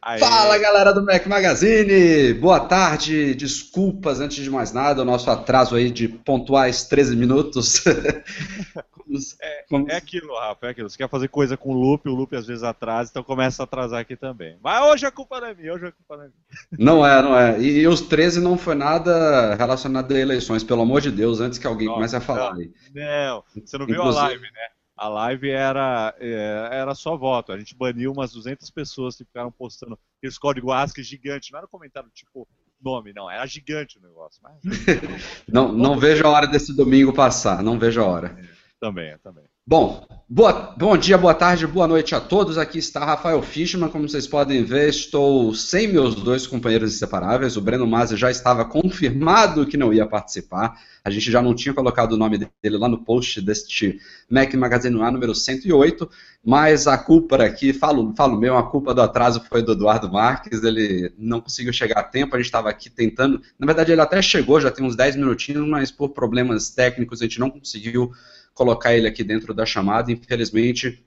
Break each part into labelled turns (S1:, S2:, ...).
S1: Aê. Fala galera do Mac Magazine! Boa tarde, desculpas antes de mais nada, o nosso atraso aí de pontuais 13 minutos.
S2: é, é, aquilo, Rafa, é aquilo. Você quer fazer coisa com o loop, o loop às vezes atrasa, então começa a atrasar aqui também. Mas hoje a culpa não é minha, hoje a culpa não é minha.
S1: Não é, não é. E, os 13 não foi nada relacionado a eleições, pelo amor de Deus, antes que alguém comece a falar
S2: não, aí. Não, você não viu Inclusive, a live, né? A live era, é, era só voto. A gente baniu umas 200 pessoas que ficaram postando aqueles códigos ASCII gigantes. Não era comentário tipo nome, não. Era gigante o negócio. Mas...
S1: não não vejo a hora desse domingo passar. Não vejo a hora. É,
S2: também, também.
S1: Bom, boa, bom dia, boa tarde, boa noite a todos. Aqui está Rafael Fishman. Como vocês podem ver, estou sem meus dois companheiros inseparáveis. O Breno Mazzi já estava confirmado que não ia participar. A gente já não tinha colocado o nome dele lá no post deste Mac Magazine A número 108, mas a culpa aqui, falo, falo mesmo, a culpa do atraso foi do Eduardo Marques. Ele não conseguiu chegar a tempo. A gente estava aqui tentando. Na verdade, ele até chegou, já tem uns 10 minutinhos, mas por problemas técnicos a gente não conseguiu colocar ele aqui dentro da chamada. Infelizmente,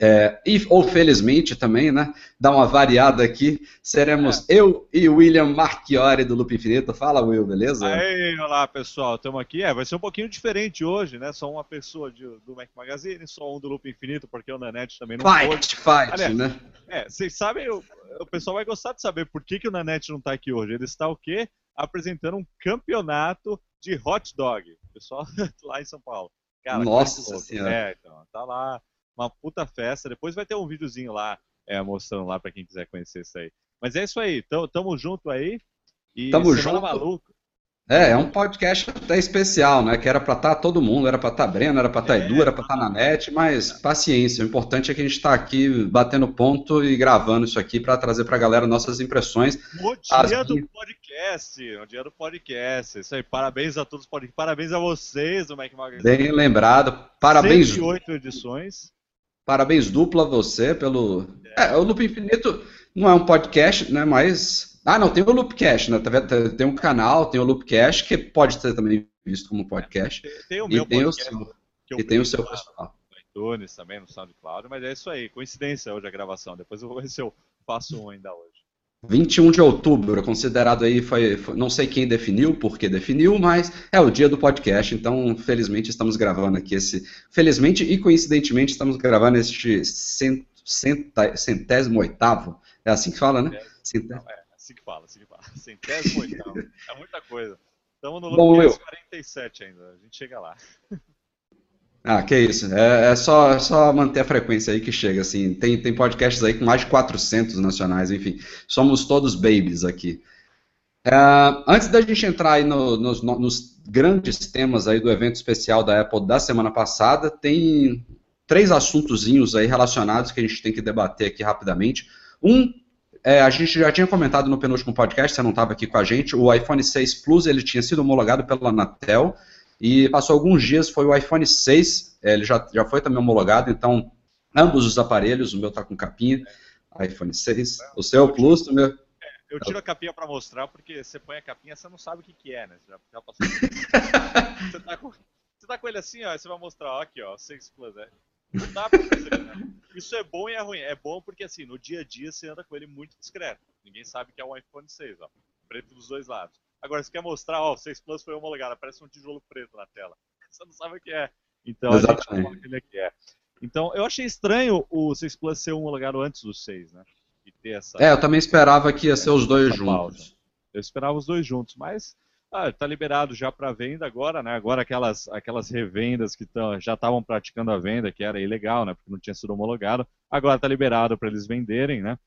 S1: é, e, ou felizmente também, né? Dá uma variada aqui. Seremos é. eu e William Marchiori do Loop Infinito. Fala, Will, beleza?
S2: Aí, olá, pessoal. Estamos aqui. É, vai ser um pouquinho diferente hoje, né? Só uma pessoa de, do Mac Magazine, só um do Loop Infinito, porque o Nanete também não
S1: fight, pôde. Fight, Aliás, né?
S2: É, vocês sabem, o, o, pessoal vai gostar de saber por que, que o Nanete não está aqui hoje. Ele está o quê? Apresentando um campeonato de hot dog. Pessoal lá em São Paulo.
S1: Cara, Nossa senhora.
S2: É, então, tá lá uma puta festa. Depois vai ter um videozinho lá é, mostrando lá para quem quiser conhecer isso aí. Mas é isso aí, tamo, tamo junto aí.
S1: E tamo junto. Maluco. É, é um podcast até especial, né? Que era para estar tá todo mundo, era para estar tá Breno, era para estar tá Edu, era para estar na net, mas paciência. O importante é que a gente está aqui batendo ponto e gravando isso aqui para trazer para a galera nossas impressões.
S2: O dia As... do podcast, o dia do podcast. Isso aí, parabéns a todos, parabéns a vocês do Mac Magazine.
S1: Bem lembrado, parabéns.
S2: 108 edições.
S1: Parabéns duplo a você pelo. É. é, o Loop Infinito não é um podcast, né? Mas. Ah, não, tem o Loopcast, né? Tá tem um canal, tem o Loopcast, que pode ser também visto como podcast.
S2: Tem, o meu e tem podcast.
S1: O seu, e tem o seu pessoal.
S2: No iTunes também, no SoundCloud, mas é isso aí, coincidência hoje a gravação. Depois eu vou ver se eu faço um ainda hoje.
S1: 21 de outubro, considerado aí, foi, foi, não sei quem definiu, por que definiu, mas é o dia do podcast, então felizmente estamos gravando aqui esse, felizmente e coincidentemente estamos gravando este cent, centésimo oitavo, é assim que fala, né?
S2: Centésimo. É assim que fala, assim que fala, centésimo oitavo, é muita coisa. Estamos no Lucas 47 ainda, a gente chega lá.
S1: Ah, que isso. É, é, só, é só manter a frequência aí que chega, assim. Tem, tem podcasts aí com mais de 400 nacionais, enfim. Somos todos babies aqui. É, antes da gente entrar aí no, nos, nos, grandes temas aí do evento especial da Apple da semana passada, tem três assuntozinhos aí relacionados que a gente tem que debater aqui rapidamente. Um, é, a gente já tinha comentado no penúltimo podcast, você não estava aqui com a gente, o iPhone 6 Plus ele tinha sido homologado pela Anatel, e passou alguns dias, foi o iPhone 6, é, ele já, já foi também homologado, então ambos os aparelhos, o meu está com capinha, iPhone 6, o seu Plus, o meu...
S2: Eu tiro a capinha para mostrar, porque você põe a capinha, você não sabe o que, que é, né? Já, já passou. você, tá com, você tá com ele assim, ó, você vai mostrar, ó, aqui, ó, 6 Plus, é. Não dá pra perceber, né? Isso é bom e é ruim. É bom porque, assim, no dia a dia você anda com ele muito discreto. Ninguém sabe que é um iPhone 6, ó. Preto dos dois lados. Agora, você quer mostrar, ó, o 6 Plus foi homologado, parece um tijolo preto na tela. Você não sabe o que é. Então, Exatamente. a gente fala que ele é. Então, eu achei estranho o 6 Plus ser homologado antes do 6, né?
S1: E ter essa... É, eu também esperava que ia ser os dois juntos. Pausa.
S2: Eu esperava os dois juntos, mas ah, tá liberado já para venda agora, né? Agora aquelas, aquelas revendas que tão, já estavam praticando a venda, que era ilegal, né? Porque não tinha sido homologado, agora tá liberado para eles venderem, né?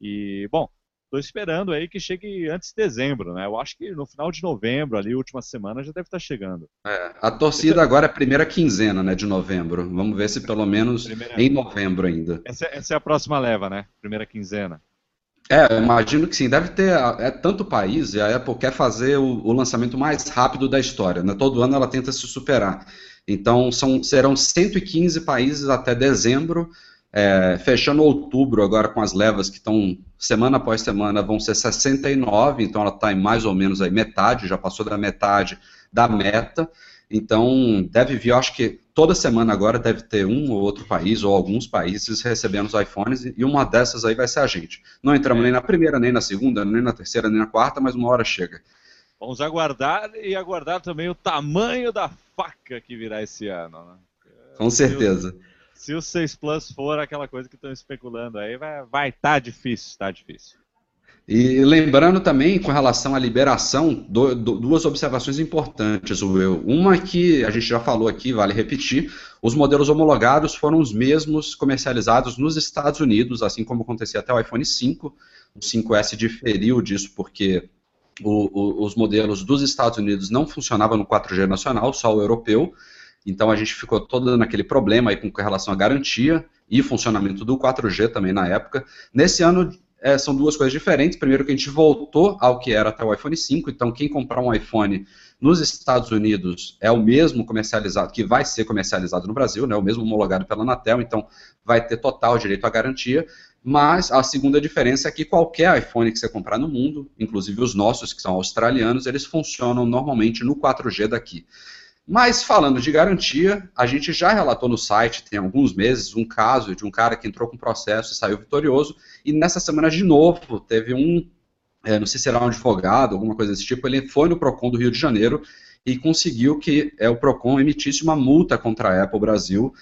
S2: E, bom, Estou esperando aí que chegue antes de dezembro, né? Eu acho que no final de novembro, ali, última semana, já deve estar tá chegando.
S1: É, a torcida agora é a primeira quinzena, né, de novembro. Vamos ver se pelo menos primeira... em novembro ainda.
S2: Essa, essa, é a próxima leva, né? Primeira quinzena.
S1: É, imagino que sim. Deve ter. É tanto país, e a Apple quer fazer o, o lançamento mais rápido da história. Né? Todo ano ela tenta se superar. Então, são, serão 115 países até dezembro. É, fechando outubro agora com as levas que estão semana após semana vão ser 69, então ela está em mais ou menos aí metade, já passou da metade da meta. Então deve vir, acho que toda semana agora deve ter um ou outro país, ou alguns países, recebendo os iPhones, e uma dessas aí vai ser a gente. Não entramos é. nem na primeira, nem na segunda, nem na terceira, nem na quarta, mas uma hora chega.
S2: Vamos aguardar e aguardar também o tamanho da faca que virá esse ano. Né?
S1: Com certeza.
S2: Se o, se o 6 Plus for aquela coisa que estão especulando aí, vai estar tá difícil, tá difícil.
S1: E lembrando também, com relação à liberação, do, do, duas observações importantes, Will. Uma que a gente já falou aqui, vale repetir, os modelos homologados foram os mesmos comercializados nos Estados Unidos, assim como acontecia até o iPhone 5. O 5S diferiu disso porque o, o, os modelos dos Estados Unidos não funcionavam no 4G nacional, só o europeu. Então a gente ficou todo naquele problema aí com relação à garantia e funcionamento do 4G também na época. Nesse ano é, são duas coisas diferentes. Primeiro que a gente voltou ao que era até o iPhone 5, então quem comprar um iPhone nos Estados Unidos é o mesmo comercializado, que vai ser comercializado no Brasil, né, o mesmo homologado pela Anatel, então vai ter total direito à garantia. Mas a segunda diferença é que qualquer iPhone que você comprar no mundo, inclusive os nossos, que são australianos, eles funcionam normalmente no 4G daqui. Mas falando de garantia, a gente já relatou no site, tem alguns meses, um caso de um cara que entrou com processo e saiu vitorioso, e nessa semana de novo teve um, é, não sei se era um advogado, alguma coisa desse tipo, ele foi no PROCON do Rio de Janeiro e conseguiu que é, o PROCON emitisse uma multa contra a Apple Brasil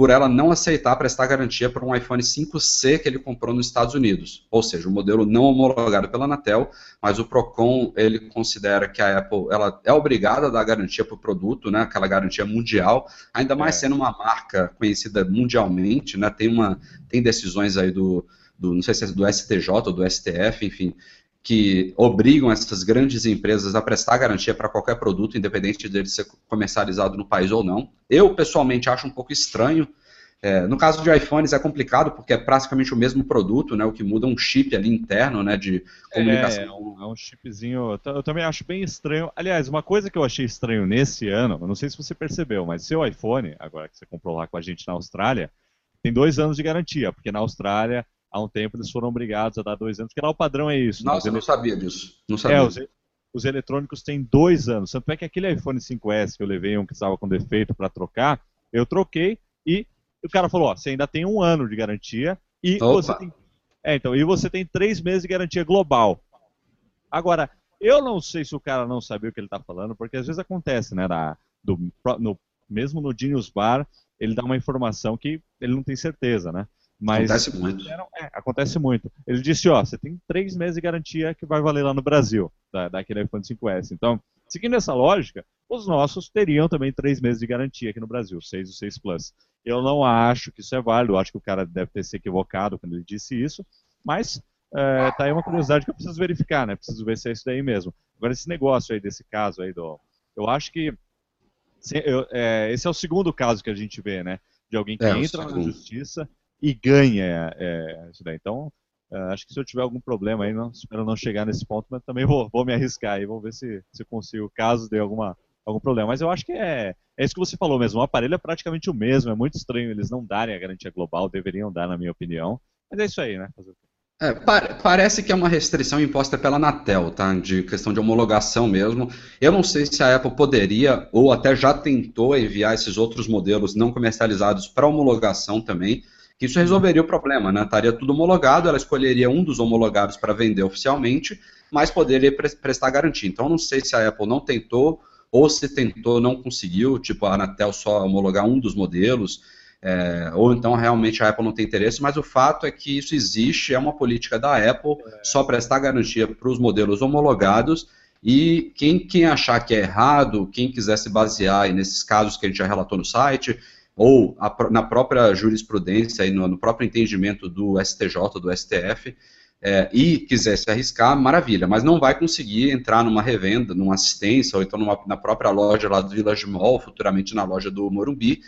S1: por ela não aceitar prestar garantia para um iPhone 5C que ele comprou nos Estados Unidos. Ou seja, o um modelo não homologado pela Anatel, mas o Procon ele considera que a Apple ela é obrigada a dar garantia para o produto, né, aquela garantia mundial, ainda mais é. sendo uma marca conhecida mundialmente, né, tem, uma, tem decisões aí do, do, não sei se é do STJ ou do STF, enfim, que obrigam essas grandes empresas a prestar garantia para qualquer produto, independente dele ser comercializado no país ou não. Eu, pessoalmente, acho um pouco estranho. É, no caso de iPhones é complicado porque é praticamente o mesmo produto, né? O que muda é um chip ali interno, né? De comunicação.
S2: É, é, um, é um chipzinho. Eu também acho bem estranho. Aliás, uma coisa que eu achei estranho nesse ano, eu não sei se você percebeu, mas seu iPhone, agora que você comprou lá com a gente na Austrália, tem dois anos de garantia, porque na Austrália há um tempo eles foram obrigados a dar dois anos, porque lá o padrão é isso.
S1: Né? Nossa, eu não sabia disso. Não sabia.
S2: É, os, os, eletrônicos têm dois anos. Tanto é que aquele iPhone 5S que eu levei um que estava com defeito para trocar, eu troquei e o cara falou: ó, você ainda tem um ano de garantia e Opa. você tem. É, então, e você tem três meses de garantia global. Agora, eu não sei se o cara não sabia o que ele está falando, porque às vezes acontece, né? Na, do, no, mesmo no Genius Bar, ele dá uma informação que ele não tem certeza, né? Mas
S1: acontece muito.
S2: É, acontece muito. Ele disse, ó, você tem três meses de garantia que vai valer lá no Brasil, da, daquele iPhone 5S. Então, seguindo essa lógica, os nossos teriam também três meses de garantia aqui no Brasil, 6 e 6 Plus. Eu não acho que isso é válido, eu acho que o cara deve ter se equivocado quando ele disse isso, mas é, tá aí uma curiosidade que eu preciso verificar, né? Preciso ver se é isso daí mesmo. Agora, esse negócio aí, desse caso aí do... Eu acho que se, eu, é, esse é o segundo caso que a gente vê, né? De alguém que é, entra na justiça e ganha é, isso daí. Então, é, acho que se eu tiver algum problema aí, não, espero não chegar nesse ponto, mas também vou, vou me arriscar aí, vamos ver se, se consigo, caso dê alguma, algum problema. Mas eu acho que é, é isso que você falou mesmo, o aparelho é praticamente o mesmo, é muito estranho eles não darem a garantia global, deveriam dar, na minha opinião. Mas é isso aí, né?
S1: É, pa parece que é uma restrição imposta pela Anatel, tá? De questão de homologação mesmo. Eu não sei se a Apple poderia, ou até já tentou enviar esses outros modelos não comercializados para homologação também que isso resolveria o problema, né? Estaria tudo homologado, ela escolheria um dos homologados para vender oficialmente, mas poderia pre prestar garantia. Então, não sei se a Apple não tentou ou se tentou não conseguiu, tipo a Anatel só homologar um dos modelos, é, ou então realmente a Apple não tem interesse, mas o fato é que isso existe, é uma política da Apple só prestar garantia para os modelos homologados. E quem, quem achar que é errado, quem quiser se basear nesses casos que a gente já relatou no site, ou a, na própria jurisprudência e no, no, próprio entendimento do STJ, do STF, é, e quiser se arriscar, maravilha, mas não vai conseguir entrar numa revenda, numa assistência, ou então numa, na própria loja lá do Village Mall, futuramente na loja do Morumbi,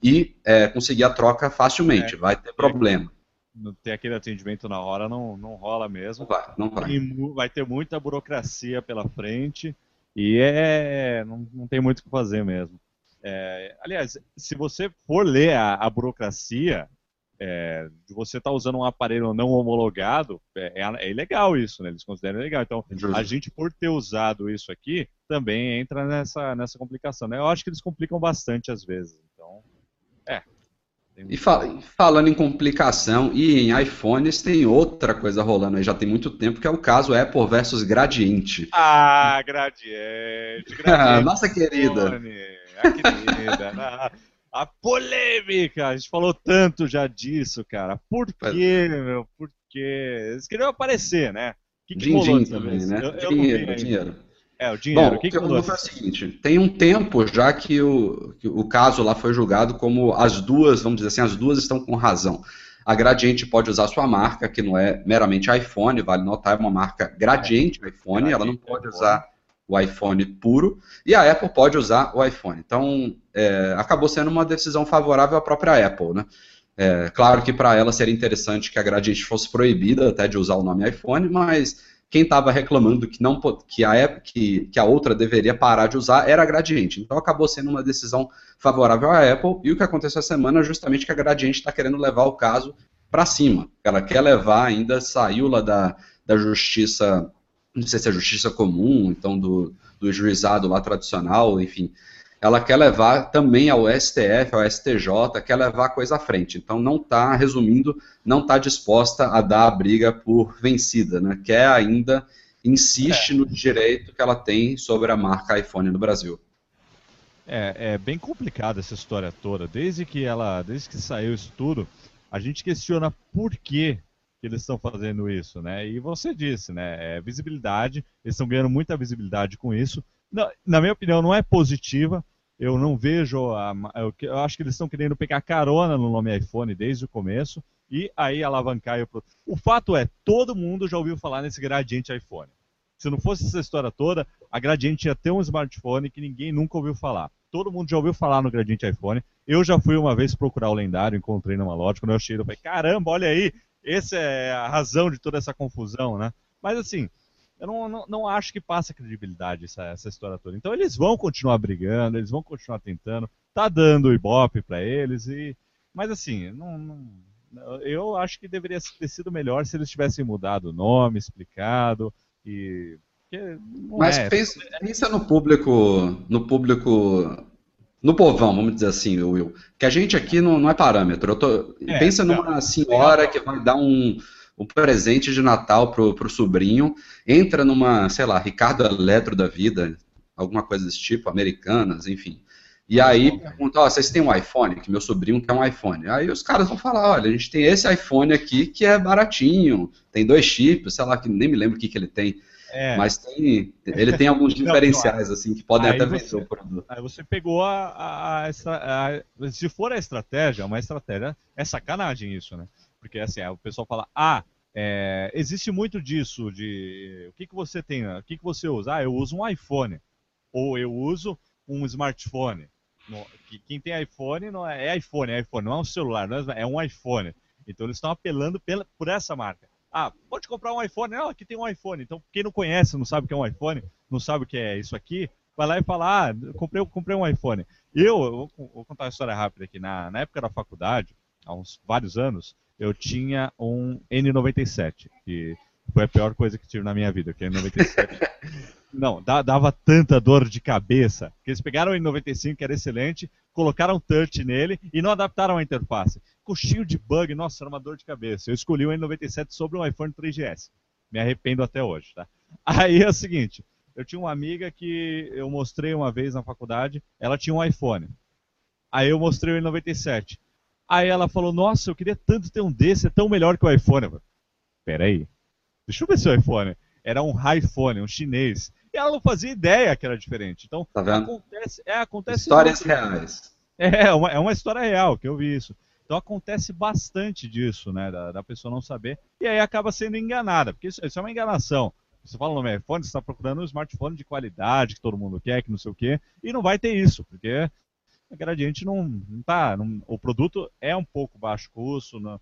S1: e é, conseguir a troca facilmente, é, vai ter problema.
S2: Não ter aquele atendimento na hora não, não rola mesmo.
S1: Não vai, não vai.
S2: E vai ter muita burocracia pela frente, e é, não, não tem muito o que fazer mesmo. É, aliás, se você for ler a, a burocracia, é, de você estar tá usando um aparelho não homologado, é, é, é ilegal isso, né? Eles consideram ilegal. Então, a gente, por ter usado isso aqui, também entra nessa, nessa complicação. Né? Eu acho que eles complicam bastante às vezes. Então,
S3: É.
S1: E falando em complicação e em iPhones, tem outra coisa rolando aí já tem muito tempo, que é o caso Apple versus Gradiente.
S3: Ah, Gradiente.
S1: gradiente Nossa querida.
S3: A querida. a polêmica, a gente falou tanto já disso, cara. Por quê, meu? Por quê? Eles queriam aparecer, né? O
S1: que, que din, rolou também, né? Eu, eu dinheiro, dinheiro.
S3: É, o dinheiro.
S1: Bom, o que, que rolou foi o seguinte: tem um tempo já que o, que o caso lá foi julgado como as duas, vamos dizer assim, as duas estão com razão. A Gradiente pode usar sua marca, que não é meramente iPhone, vale notar, é uma marca Gradiente iPhone, Gradiente, ela não pode usar o iPhone puro, e a Apple pode usar o iPhone. Então, é, acabou sendo uma decisão favorável à própria Apple, né? É, claro que para ela seria interessante que a Gradiente fosse proibida até de usar o nome iPhone, mas quem estava reclamando que, não, que, a Apple, que, que a outra deveria parar de usar era a Gradiente. Então acabou sendo uma decisão favorável à Apple, e o que aconteceu essa semana é justamente que a Gradiente está querendo levar o caso para cima. Ela quer levar ainda, saiu lá da, da justiça não sei se é justiça comum, então do, do juizado lá tradicional, enfim, ela quer levar também ao STF, ao STJ, quer levar a coisa à frente. Então não está, resumindo, não está disposta a dar a briga por vencida, né? Quer ainda, insiste é. no direito que ela tem sobre a marca iPhone no Brasil.
S2: É, é bem complicada essa história toda. Desde que ela, desde que saiu isso tudo, a gente questiona por que que eles estão fazendo isso, né? E você disse, né? É visibilidade, eles estão ganhando muita visibilidade com isso. Na, na, minha opinião, não é positiva. Eu não vejo. A, eu, eu acho que eles estão querendo pegar carona no nome iPhone desde o começo e aí alavancar o. O fato é, todo mundo já ouviu falar nesse gradiente iPhone. Se não fosse essa história toda, a Gradiente ia ter um smartphone que ninguém nunca ouviu falar. Todo mundo já ouviu falar no Gradiente iPhone. Eu já fui uma vez procurar o lendário, encontrei numa loja. Quando eu achei, eu falei: caramba, olha aí, essa é a razão de toda essa confusão, né? Mas assim, eu não, não, não acho que passa credibilidade essa, essa história toda. Então eles vão continuar brigando, eles vão continuar tentando, tá dando ibope para eles e, mas assim, não, não, eu acho que deveria ter sido melhor se eles tivessem mudado o nome, explicado e
S1: mas é. pensa, pensa no público, no público no povão, vamos dizer assim, Will, que a gente aqui não, não é parâmetro. Tô, é, pensa numa é, senhora que vai dar um, um presente de Natal pro, pro sobrinho, entra numa, sei lá, Ricardo Eletro da vida, alguma coisa desse tipo, americanas, enfim. E aí pergunta, ó, vocês têm um iPhone? Que meu sobrinho quer um iPhone. Aí os caras vão falar, olha, a gente tem esse iPhone aqui que é baratinho, tem dois chips, sei lá, que nem me lembro o que, que ele tem. É. Mas tem, ele tem alguns diferenciais, não, assim, que podem até vender o produto.
S2: Aí você pegou a, a, a, a, Se for a estratégia, uma estratégia. É sacanagem isso, né? Porque assim, o pessoal fala, ah, é, existe muito disso, de o que, que você tem, o que, que você usa? Ah, eu uso um iPhone. Ou eu uso um smartphone. quem tem iPhone não é, é iPhone, é iPhone, não é um celular, é, é um iPhone. Então eles estão apelando pela, por essa marca. Ah, pode comprar um iPhone. Não, aqui tem um iPhone. Então, quem não conhece, não sabe o que é um iPhone, não sabe o que é isso aqui, vai lá e fala, ah, comprei, comprei um iPhone. Eu, eu vou, vou, contar uma história rápida aqui. Na, na época da faculdade, há uns vários anos, eu tinha um N97, que foi a pior coisa que tive na minha vida, que é N97. Não, dava tanta dor de cabeça que eles pegaram o N95, que era excelente, colocaram touch nele e não adaptaram a interface. Ficou cheio de bug, nossa, era uma dor de cabeça. Eu escolhi o N97 sobre um iPhone 3GS. Me arrependo até hoje, tá? Aí é o seguinte, eu tinha uma amiga que eu mostrei uma vez na faculdade, ela tinha um iPhone. Aí eu mostrei o N97. Aí ela falou, nossa, eu queria tanto ter um desse, é tão melhor que o iPhone. Eu falei, Peraí, deixa eu ver seu iPhone. Era um iPhone, um chinês. E ela não fazia ideia que era diferente. Então,
S1: tá vendo?
S2: acontece, é, acontece
S1: Histórias muito. reais.
S2: É, uma, é uma história real que eu vi isso. Então acontece bastante disso, né? Da, da pessoa não saber. E aí acaba sendo enganada, porque isso, isso é uma enganação. Você fala no iPhone, você está procurando um smartphone de qualidade que todo mundo quer, que não sei o quê, e não vai ter isso, porque a Gradiente não, não tá. Não, o produto é um pouco baixo custo, não,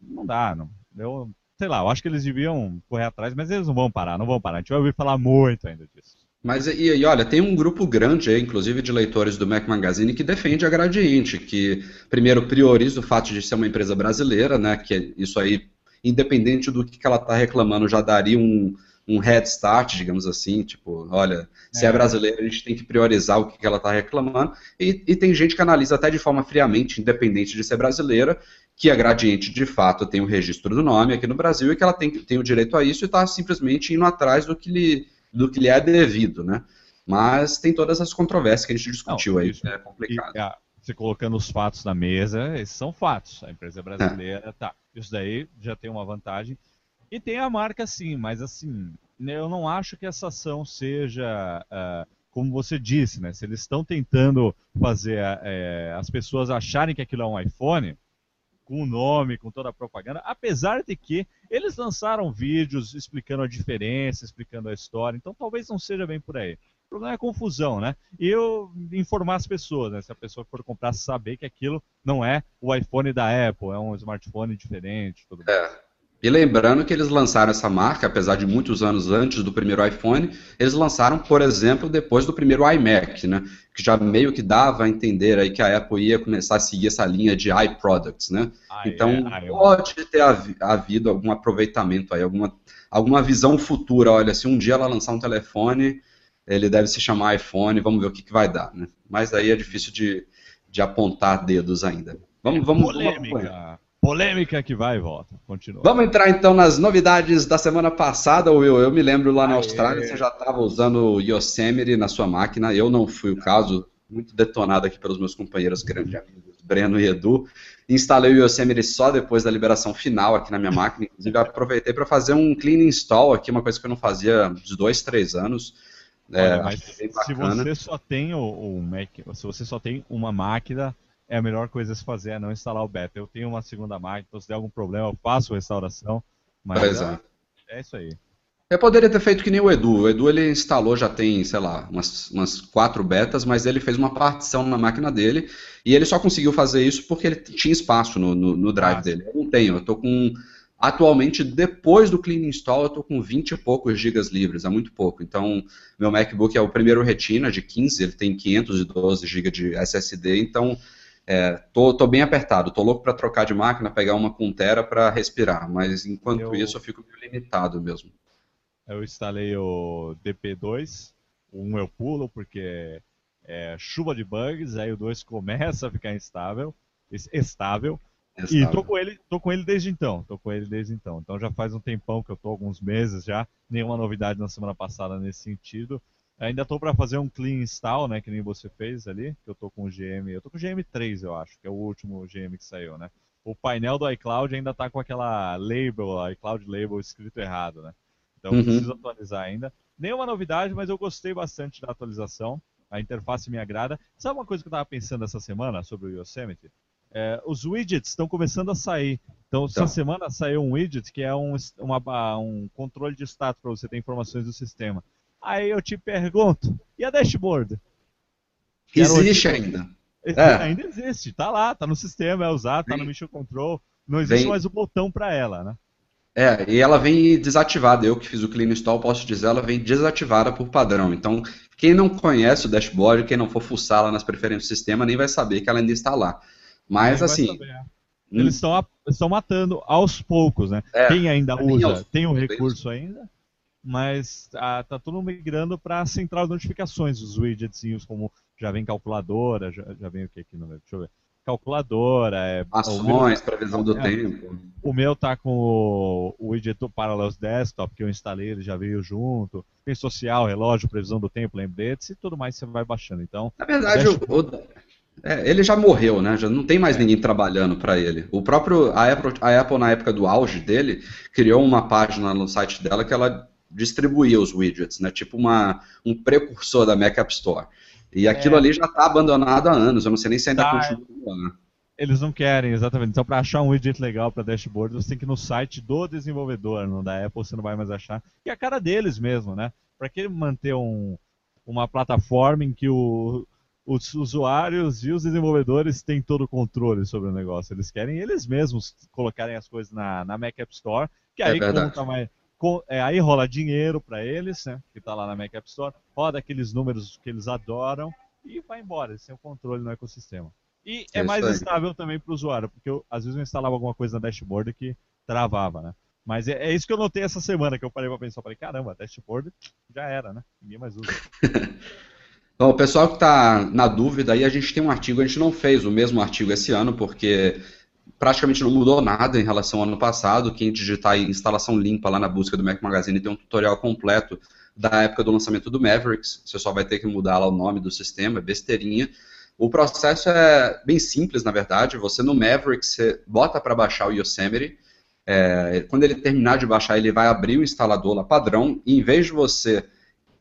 S2: não dá. Não, eu sei lá, eu acho que eles deviam correr atrás, mas eles não vão parar, não vão parar. A gente vai ouvir falar muito ainda disso.
S1: Mas e, e olha, tem um grupo grande inclusive de leitores do Mac Magazine, que defende a Gradiente, que primeiro prioriza o fato de ser uma empresa brasileira, né? Que isso aí, independente do que ela está reclamando, já daria um, um head start, digamos assim, tipo, olha, se é, é brasileira, a gente tem que priorizar o que, que ela está reclamando, e, e, tem gente que analisa até de forma friamente, independente de ser brasileira, que a Gradiente, de fato, tem o registro do nome aqui no Brasil e que ela tem, tem o direito a isso e está simplesmente indo atrás do que, lhe, do que lhe é devido, né? Mas tem todas as controvérsias que a gente discutiu Não, aí, isso, é complicado. E,
S2: você colocando os fatos na mesa, esses são fatos. A empresa brasileira, é. tá. Isso daí já tem uma vantagem. E tem a marca sim, mas assim, eu não acho que essa ação seja, uh, como você disse, né? Se eles estão tentando fazer uh, as pessoas acharem que aquilo é um iPhone, com o nome, com toda a propaganda, apesar de que eles lançaram vídeos explicando a diferença, explicando a história, então talvez não seja bem por aí. O problema é a confusão, né? E eu informar as pessoas, né? Se a pessoa for comprar, saber que aquilo não é o iPhone da Apple, é um smartphone diferente. Tudo
S1: é. E lembrando que eles lançaram essa marca, apesar de muitos anos antes do primeiro iPhone, eles lançaram, por exemplo, depois do primeiro iMac, né? Que já meio que dava a entender aí que a Apple ia começar a seguir essa linha de iProducts, né? Ah, então é, pode ter havido algum aproveitamento aí, alguma, alguma visão futura. Olha, se um dia ela lançar um telefone, ele deve se chamar iPhone, vamos ver o que, que vai dar, né? Mas aí é difícil de, de apontar dedos ainda. Vamos, vamos,
S2: Polêmica. Vamos Polêmica que vai e volta. Continua.
S1: Vamos entrar então nas novidades da semana passada, Will. Eu me lembro lá na Aê. Austrália, você já estava usando o Yosemite na sua máquina. Eu não fui o caso, muito detonado aqui pelos meus companheiros grandes amigos, Breno e Edu. Instalei o Yosemite só depois da liberação final aqui na minha máquina. Inclusive, aproveitei para fazer um clean install aqui, uma coisa que eu não fazia uns dois, três anos.
S2: É, Olha, mas se você só tem o, o Mac, se você só tem uma máquina é a melhor coisa a se fazer, é não instalar o beta. Eu tenho uma segunda máquina, então se der algum problema eu faço restauração, mas é, é, isso aí.
S1: Eu poderia ter feito que nem o Edu. O Edu ele instalou já tem, sei lá, umas, umas quatro betas, mas ele fez uma partição na máquina dele e ele só conseguiu fazer isso porque ele tinha espaço no, no, no drive ah, dele. Eu não tenho, eu tô com. Atualmente, depois do clean install, eu estou com 20 e poucos gigas livres, é muito pouco. Então, meu MacBook é o primeiro Retina de 15, ele tem 512 GB de SSD, então é, tô, tô bem apertado, tô louco para trocar de máquina, pegar uma com Tera para respirar, mas enquanto eu, isso eu fico meio limitado mesmo.
S2: Eu instalei o DP2, o 1 eu pulo porque é chuva de bugs, aí o 2 começa a ficar instável, estável, e tô com ele, tô com ele desde então, tô com ele desde então. Então já faz um tempão que eu tô, alguns meses já, nenhuma novidade na semana passada nesse sentido. Ainda estou para fazer um clean install, né, que nem você fez ali, que eu estou com o GM, eu estou com o GM3, eu acho, que é o último GM que saiu, né? O painel do iCloud ainda está com aquela label, iCloud label escrito errado, né? Então uhum. preciso atualizar ainda. Nenhuma novidade, mas eu gostei bastante da atualização. A interface me agrada. Sabe uma coisa que eu estava pensando essa semana sobre o Yosemite? É, os widgets estão começando a sair. Então, essa então. semana saiu um widget que é um, uma, um controle de status para você ter informações do sistema. Aí eu te pergunto, e a dashboard?
S1: Existe ainda.
S2: É. Ainda existe, tá lá, tá no sistema, é usado, tá no Mission Control. Não existe vem... mais o botão para ela, né?
S1: É, e ela vem desativada. Eu que fiz o clean install, posso dizer, ela vem desativada por padrão. Então, quem não conhece o dashboard, quem não for fuçar lá nas preferências do sistema, nem vai saber que ela ainda está lá. Mas, assim. É.
S2: hum... Eles estão matando aos poucos, né? É, quem ainda é usa, tem um recurso ainda mas ah, tá tudo migrando para a central de notificações, os widgetzinhos como já vem calculadora, já, já vem o que aqui no Deixa eu ver. Calculadora, é,
S1: ações, previsão do é, tempo.
S2: O meu tá com o, o widget Parallels Desktop que eu instalei, ele já veio junto. Tem social, relógio, previsão do tempo, lembretes e tudo mais você vai baixando. Então,
S1: na verdade, deixa... o, é, ele já morreu, né? Já não tem mais ninguém trabalhando para ele. O próprio a Apple, a Apple na época do auge dele criou uma página no site dela que ela distribuir os widgets, né? Tipo uma, um precursor da Mac App Store. E aquilo é. ali já está abandonado há anos, eu não sei nem se ainda tá. continua. Né?
S2: Eles não querem, exatamente. Então, para achar um widget legal para dashboard, você tem que ir no site do desenvolvedor, não da Apple, você não vai mais achar. E a cara deles mesmo, né? Para que manter um, uma plataforma em que o, os usuários e os desenvolvedores têm todo o controle sobre o negócio? Eles querem eles mesmos colocarem as coisas na, na Mac App Store, que é aí é conta mais é, aí rola dinheiro para eles, né, que está lá na Mac App Store, roda aqueles números que eles adoram e vai embora, eles têm o controle no ecossistema. E é, é mais estável também para o usuário, porque eu, às vezes eu instalava alguma coisa na dashboard que travava, né? Mas é, é, isso que eu notei essa semana, que eu parei pra pensar, falei, caramba, dashboard já era, né? Ninguém mais usa.
S1: Bom, o pessoal que está na dúvida aí, a gente tem um artigo, a gente não fez o mesmo artigo esse ano, porque praticamente não mudou nada em relação ao ano passado. Quem digitar instalação limpa lá na busca do Mac Magazine tem um tutorial completo da época do lançamento do Mavericks. Você só vai ter que mudar lá o nome do sistema, é besteirinha. O processo é bem simples, na verdade. Você no Mavericks você bota para baixar o Yosemite. É, quando ele terminar de baixar, ele vai abrir o instalador lá padrão. E em vez de você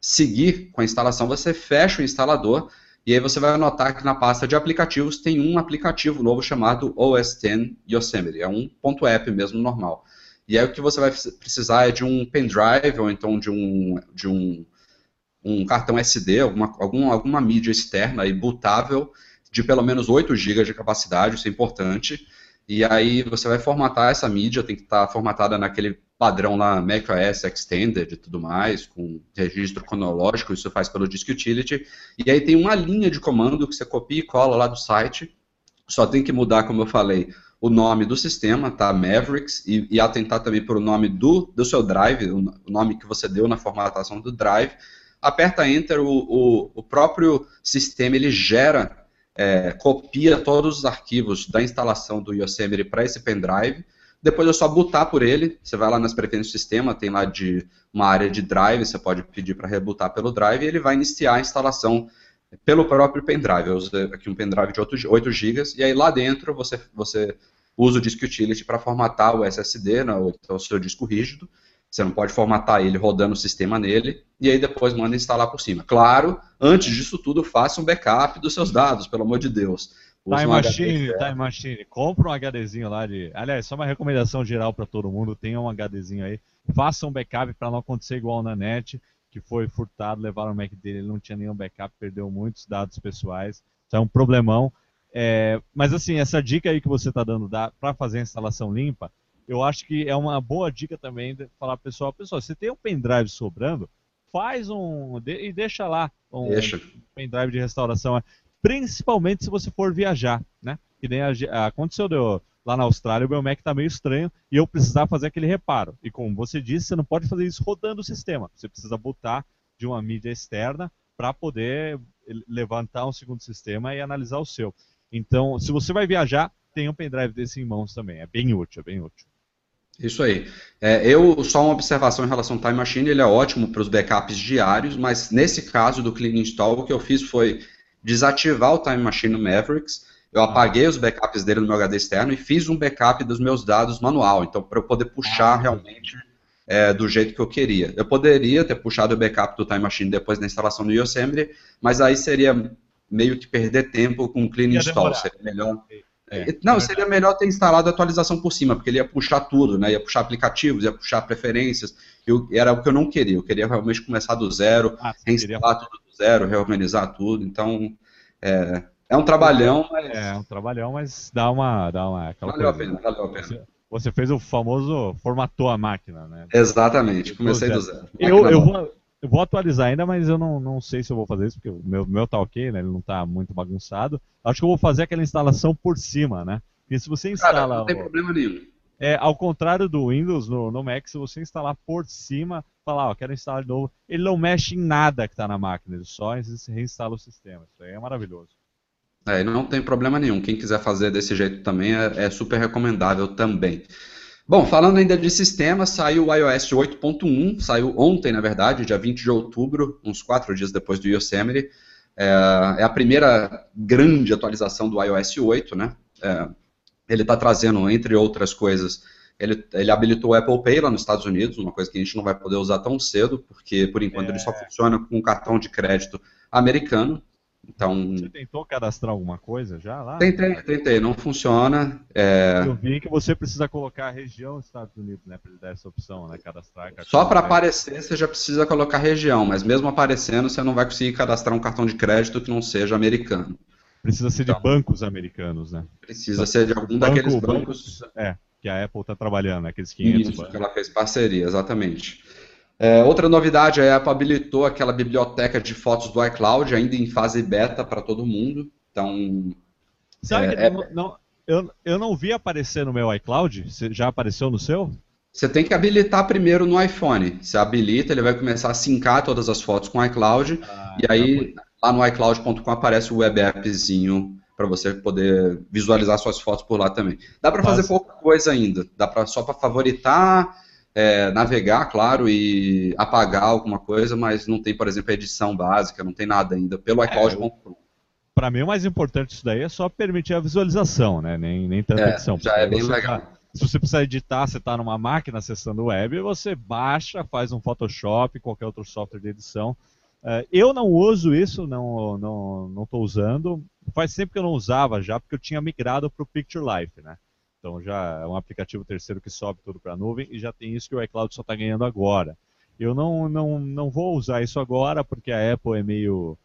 S1: seguir com a instalação, você fecha o instalador e aí você vai notar que na pasta de aplicativos tem um aplicativo novo chamado OS X Yosemite. É um ponto .app mesmo normal. E aí o que você vai precisar é de um pendrive ou então de um, de um, um cartão SD, alguma, alguma, alguma mídia externa e bootável de pelo menos 8 GB de capacidade, isso é importante. E aí você vai formatar essa mídia, tem que estar formatada naquele padrão lá macOS Extended e tudo mais, com registro cronológico, isso faz pelo Disk Utility. E aí tem uma linha de comando que você copia e cola lá do site. Só tem que mudar, como eu falei, o nome do sistema, tá? Mavericks, e, e atentar também para o nome do, do seu drive, o nome que você deu na formatação do drive. Aperta Enter, o, o, o próprio sistema ele gera, é, copia todos os arquivos da instalação do Yosemite para esse pendrive depois é só botar por ele. Você vai lá nas preferências do sistema, tem lá de uma área de drive, você pode pedir para rebootar pelo drive e ele vai iniciar a instalação pelo próprio pendrive. Eu usei aqui um pendrive de 8, 8 GB e aí lá dentro você, você usa o Disk Utility para formatar o SSD, né, ou então o seu disco rígido. Você não pode formatar ele rodando o sistema nele e aí depois manda instalar por cima. Claro, antes disso tudo, faça um backup dos seus dados, pelo amor de Deus.
S2: Time um Machine, Time Machine. Compra um HDzinho lá de. Aliás, só uma recomendação geral para todo mundo: tenha um HDzinho aí. Faça um backup para não acontecer igual na net, que foi furtado, levaram o Mac dele, ele não tinha nenhum backup, perdeu muitos dados pessoais. Isso é um problemão. É, mas assim, essa dica aí que você está dando para fazer a instalação limpa, eu acho que é uma boa dica também de falar pessoal, pessoal, você tem um pendrive sobrando, faz um e deixa lá um deixa. pendrive de restauração principalmente se você for viajar, né? Que nem a, aconteceu deu, lá na Austrália, o meu Mac está meio estranho e eu precisava fazer aquele reparo. E como você disse, você não pode fazer isso rodando o sistema. Você precisa botar de uma mídia externa para poder levantar um segundo sistema e analisar o seu. Então, se você vai viajar, tem um pendrive desse em mãos também. É bem útil, é bem útil.
S1: Isso aí. É, eu só uma observação em relação ao Time Machine, ele é ótimo para os backups diários, mas nesse caso do Clean Install, o que eu fiz foi desativar o Time Machine no Mavericks. Eu ah. apaguei os backups dele no meu HD externo e fiz um backup dos meus dados manual, então para eu poder puxar ah, realmente é, do jeito que eu queria. Eu poderia ter puxado o backup do Time Machine depois da instalação no Yosemite, mas aí seria meio que perder tempo com o clean ia install. Demorar. Seria melhor. É, não, seria melhor ter instalado a atualização por cima, porque ele ia puxar tudo, né? Ia puxar aplicativos, ia puxar preferências. Eu, era o que eu não queria. Eu queria realmente começar do zero, ah, reinstalar queria... tudo zero, reorganizar tudo. Então, é, é um trabalhão,
S2: mas... É, um trabalhão, mas dá uma... Dá uma
S1: aquela valeu coisa, a pena, valeu a pena.
S2: Você fez o famoso formatou a máquina, né?
S1: Exatamente, comecei do zero.
S2: Eu, eu, vou, eu vou atualizar ainda, mas eu não, não sei se eu vou fazer isso, porque o meu, meu tá ok, né? Ele não tá muito bagunçado. Acho que eu vou fazer aquela instalação por cima, né? Porque se você instala... Cara,
S1: não tem problema nenhum.
S2: É, ao contrário do Windows, no, no Mac, se você instalar por cima, falar, ó, quero instalar de novo, ele não mexe em nada que está na máquina, ele só reinstala o sistema. Isso aí é maravilhoso.
S1: É, não tem problema nenhum. Quem quiser fazer desse jeito também é, é super recomendável também. Bom, falando ainda de sistema, saiu o iOS 8.1, saiu ontem, na verdade, dia 20 de outubro, uns quatro dias depois do Yosemite. É, é a primeira grande atualização do iOS 8, né? É, ele está trazendo, entre outras coisas, ele, ele, habilitou o Apple Pay lá nos Estados Unidos, uma coisa que a gente não vai poder usar tão cedo, porque por enquanto é... ele só é. funciona com um cartão de crédito americano. Então,
S2: você tentou cadastrar alguma coisa já lá?
S1: Tentei, tentei, não funciona. É...
S2: Eu vi que você precisa colocar a região dos Estados Unidos, né, para ele dar essa opção, né, cadastrar.
S1: Só para aparecer você já precisa colocar região, mas mesmo aparecendo você não vai conseguir cadastrar um cartão de crédito que não seja americano.
S2: Precisa ser então, de bancos americanos, né?
S1: Precisa ser de algum banco, daqueles bancos.
S2: É, que a Apple está trabalhando, aqueles 500
S1: Isso, ela fez parceria, exatamente. É, outra novidade, a Apple habilitou aquela biblioteca de fotos do iCloud, ainda em fase beta para todo mundo. Então.
S2: Sabe é, que é... Não, não, eu, eu não vi aparecer no meu iCloud? Já apareceu no seu?
S1: Você tem que habilitar primeiro no iPhone. Você habilita, ele vai começar a sincar todas as fotos com o iCloud. Ah, e aí, lá no iCloud.com aparece o web appzinho para você poder visualizar suas fotos por lá também. Dá para fazer pouca coisa ainda. Dá pra, só para favoritar, é, navegar, claro, e apagar alguma coisa, mas não tem, por exemplo, edição básica, não tem nada ainda pelo.
S2: É, para mim, o mais importante disso daí é só permitir a visualização, né? Nem, nem tanta
S1: é,
S2: edição.
S1: Já é bem legal.
S2: Tá, se você precisar editar, você está numa máquina acessando o web, você baixa, faz um Photoshop, qualquer outro software de edição. Uh, eu não uso isso, não não não estou usando. Faz tempo que eu não usava já, porque eu tinha migrado para o Picture Life, né? Então já é um aplicativo terceiro que sobe tudo para a nuvem e já tem isso que o iCloud só está ganhando agora. Eu não, não, não vou usar isso agora porque a Apple é meio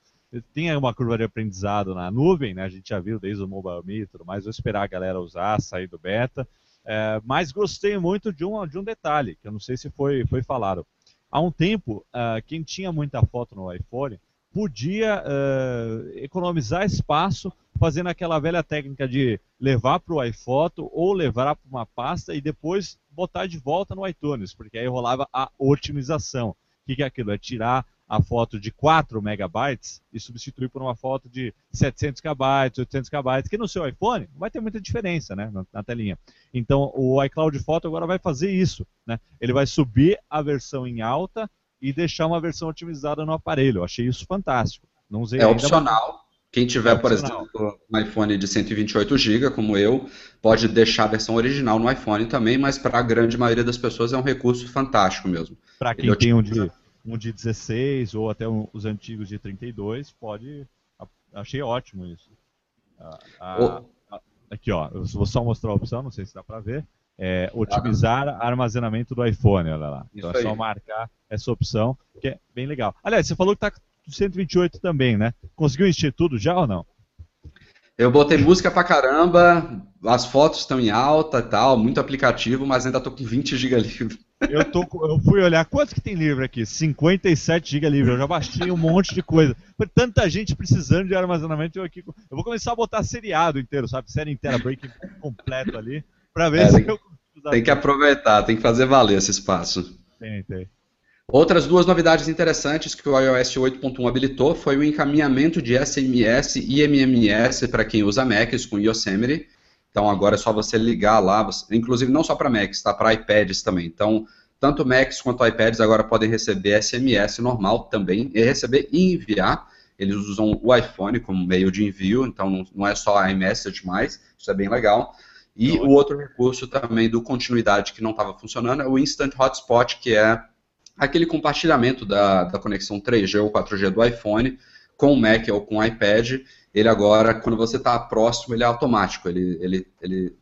S2: tem uma curva de aprendizado na nuvem, né? A gente já viu desde o Mobile Me e tudo mais. Vou esperar a galera usar, sair do beta. É, mas gostei muito de um, de um detalhe, que eu não sei se foi, foi falado. Há um tempo, uh, quem tinha muita foto no iPhone podia uh, economizar espaço fazendo aquela velha técnica de levar para o iPhoto ou levar para uma pasta e depois botar de volta no iTunes, porque aí rolava a otimização. O que, que é aquilo? É tirar a foto de 4 megabytes e substituir por uma foto de 700 KB, 800 KB, que no seu iPhone não vai ter muita diferença né, na, na, telinha. Então o iCloud Photo agora vai fazer isso. Né? Ele vai subir a versão em alta e deixar uma versão otimizada no aparelho. Eu achei isso fantástico. Não usei
S1: é opcional. Quem tiver, é por exemplo, um iPhone de 128 GB, como eu, pode deixar a versão original no iPhone também, mas para a grande maioria das pessoas é um recurso fantástico mesmo.
S2: Para quem tem um de um de 16 ou até um, os antigos de 32, pode. Achei ótimo isso. A, a, aqui, ó, eu vou só mostrar a opção, não sei se dá para ver. É, otimizar ah, armazenamento do iPhone, olha lá. Então é só marcar essa opção, que é bem legal. Aliás, você falou que está 128 também, né? Conseguiu encher tudo já ou não?
S1: Eu botei música pra caramba, as fotos estão em alta e tal, muito aplicativo, mas ainda tô com 20 GB livre.
S2: Eu, tô, eu fui olhar, quanto que tem livre aqui? 57 GB livre, eu já baixei um monte de coisa. Tanta gente precisando de armazenamento, eu aqui... Eu vou começar a botar seriado inteiro, sabe? Série inteira, break completo ali, pra ver é, se
S1: tem, eu... Tem que aproveitar, tem que fazer valer esse espaço. Tem, tem. Outras duas novidades interessantes que o iOS 8.1 habilitou foi o encaminhamento de SMS e MMS para quem usa Macs com Yosemite. Então agora é só você ligar lá, você, inclusive não só para Macs, tá? Para iPads também. Então tanto Macs quanto iPads agora podem receber SMS normal também e receber e enviar. Eles usam o iPhone como meio de envio, então não é só iMessage mais, isso é bem legal. E o outro recurso também do continuidade que não estava funcionando é o Instant Hotspot, que é aquele compartilhamento da, da conexão 3G ou 4G do iPhone com o Mac ou com o iPad, ele agora, quando você está próximo, ele é automático. Ele, ele, ele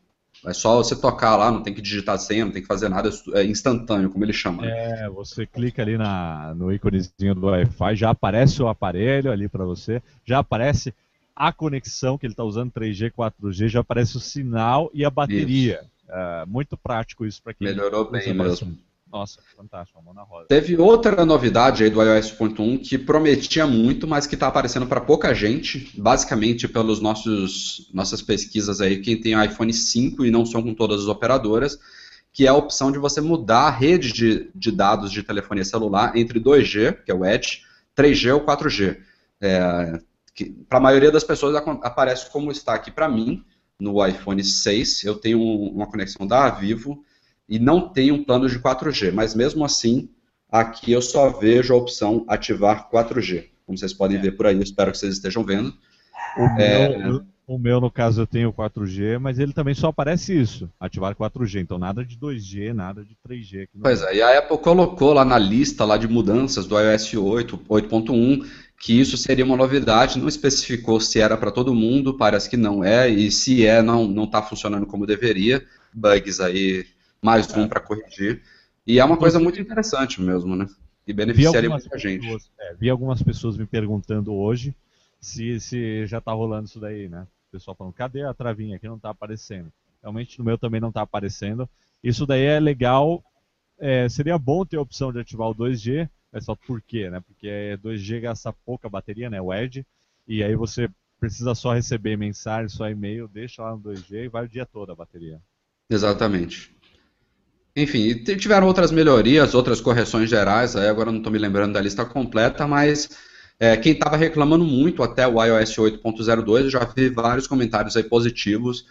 S1: é só você tocar lá, não tem que digitar senha, não tem que fazer nada, é instantâneo, como ele chama.
S2: É, você clica ali na, no íconezinho do Wi-Fi, já aparece o aparelho ali para você, já aparece a conexão que ele está usando 3G, 4G, já aparece o sinal e a bateria. É, muito prático isso para quem
S1: Melhorou bem mesmo.
S2: Nossa, fantástico, mão na roda.
S1: Teve outra novidade aí do iOS 1 que prometia muito, mas que está aparecendo para pouca gente, basicamente pelos nossos nossas pesquisas aí, quem tem iPhone 5 e não são com todas as operadoras, que é a opção de você mudar a rede de, de dados de telefonia celular entre 2G, que é o Edge, 3G ou 4G. É, para a maioria das pessoas aparece como está aqui para mim, no iPhone 6, eu tenho uma conexão da Vivo, e não tem um plano de 4G, mas mesmo assim, aqui eu só vejo a opção ativar 4G. Como vocês podem é. ver por aí, eu espero que vocês estejam vendo.
S2: O, é... meu, o meu, no caso, eu tenho 4G, mas ele também só aparece isso, ativar 4G. Então nada de 2G, nada de 3G.
S1: Pois é, e a Apple colocou lá na lista lá de mudanças do iOS 8, 8.1, que isso seria uma novidade, não especificou se era para todo mundo, parece que não é, e se é, não está funcionando como deveria. Bugs aí mais um para corrigir. E é uma coisa muito interessante mesmo, né? E beneficiaria muita gente.
S2: Pessoas, é, vi algumas pessoas me perguntando hoje se, se já está rolando isso daí, né? O pessoal falando, cadê a travinha que não está aparecendo? Realmente no meu também não está aparecendo. Isso daí é legal. É, seria bom ter a opção de ativar o 2G, mas só por quê, né? Porque 2G gasta pouca bateria, né? O Edge. E aí você precisa só receber mensagem, só e-mail, deixa lá no 2G e vai o dia todo a bateria.
S1: Exatamente. Enfim, tiveram outras melhorias, outras correções gerais, aí agora não estou me lembrando da lista completa, mas é, quem estava reclamando muito até o iOS 8.02, eu já vi vários comentários aí positivos.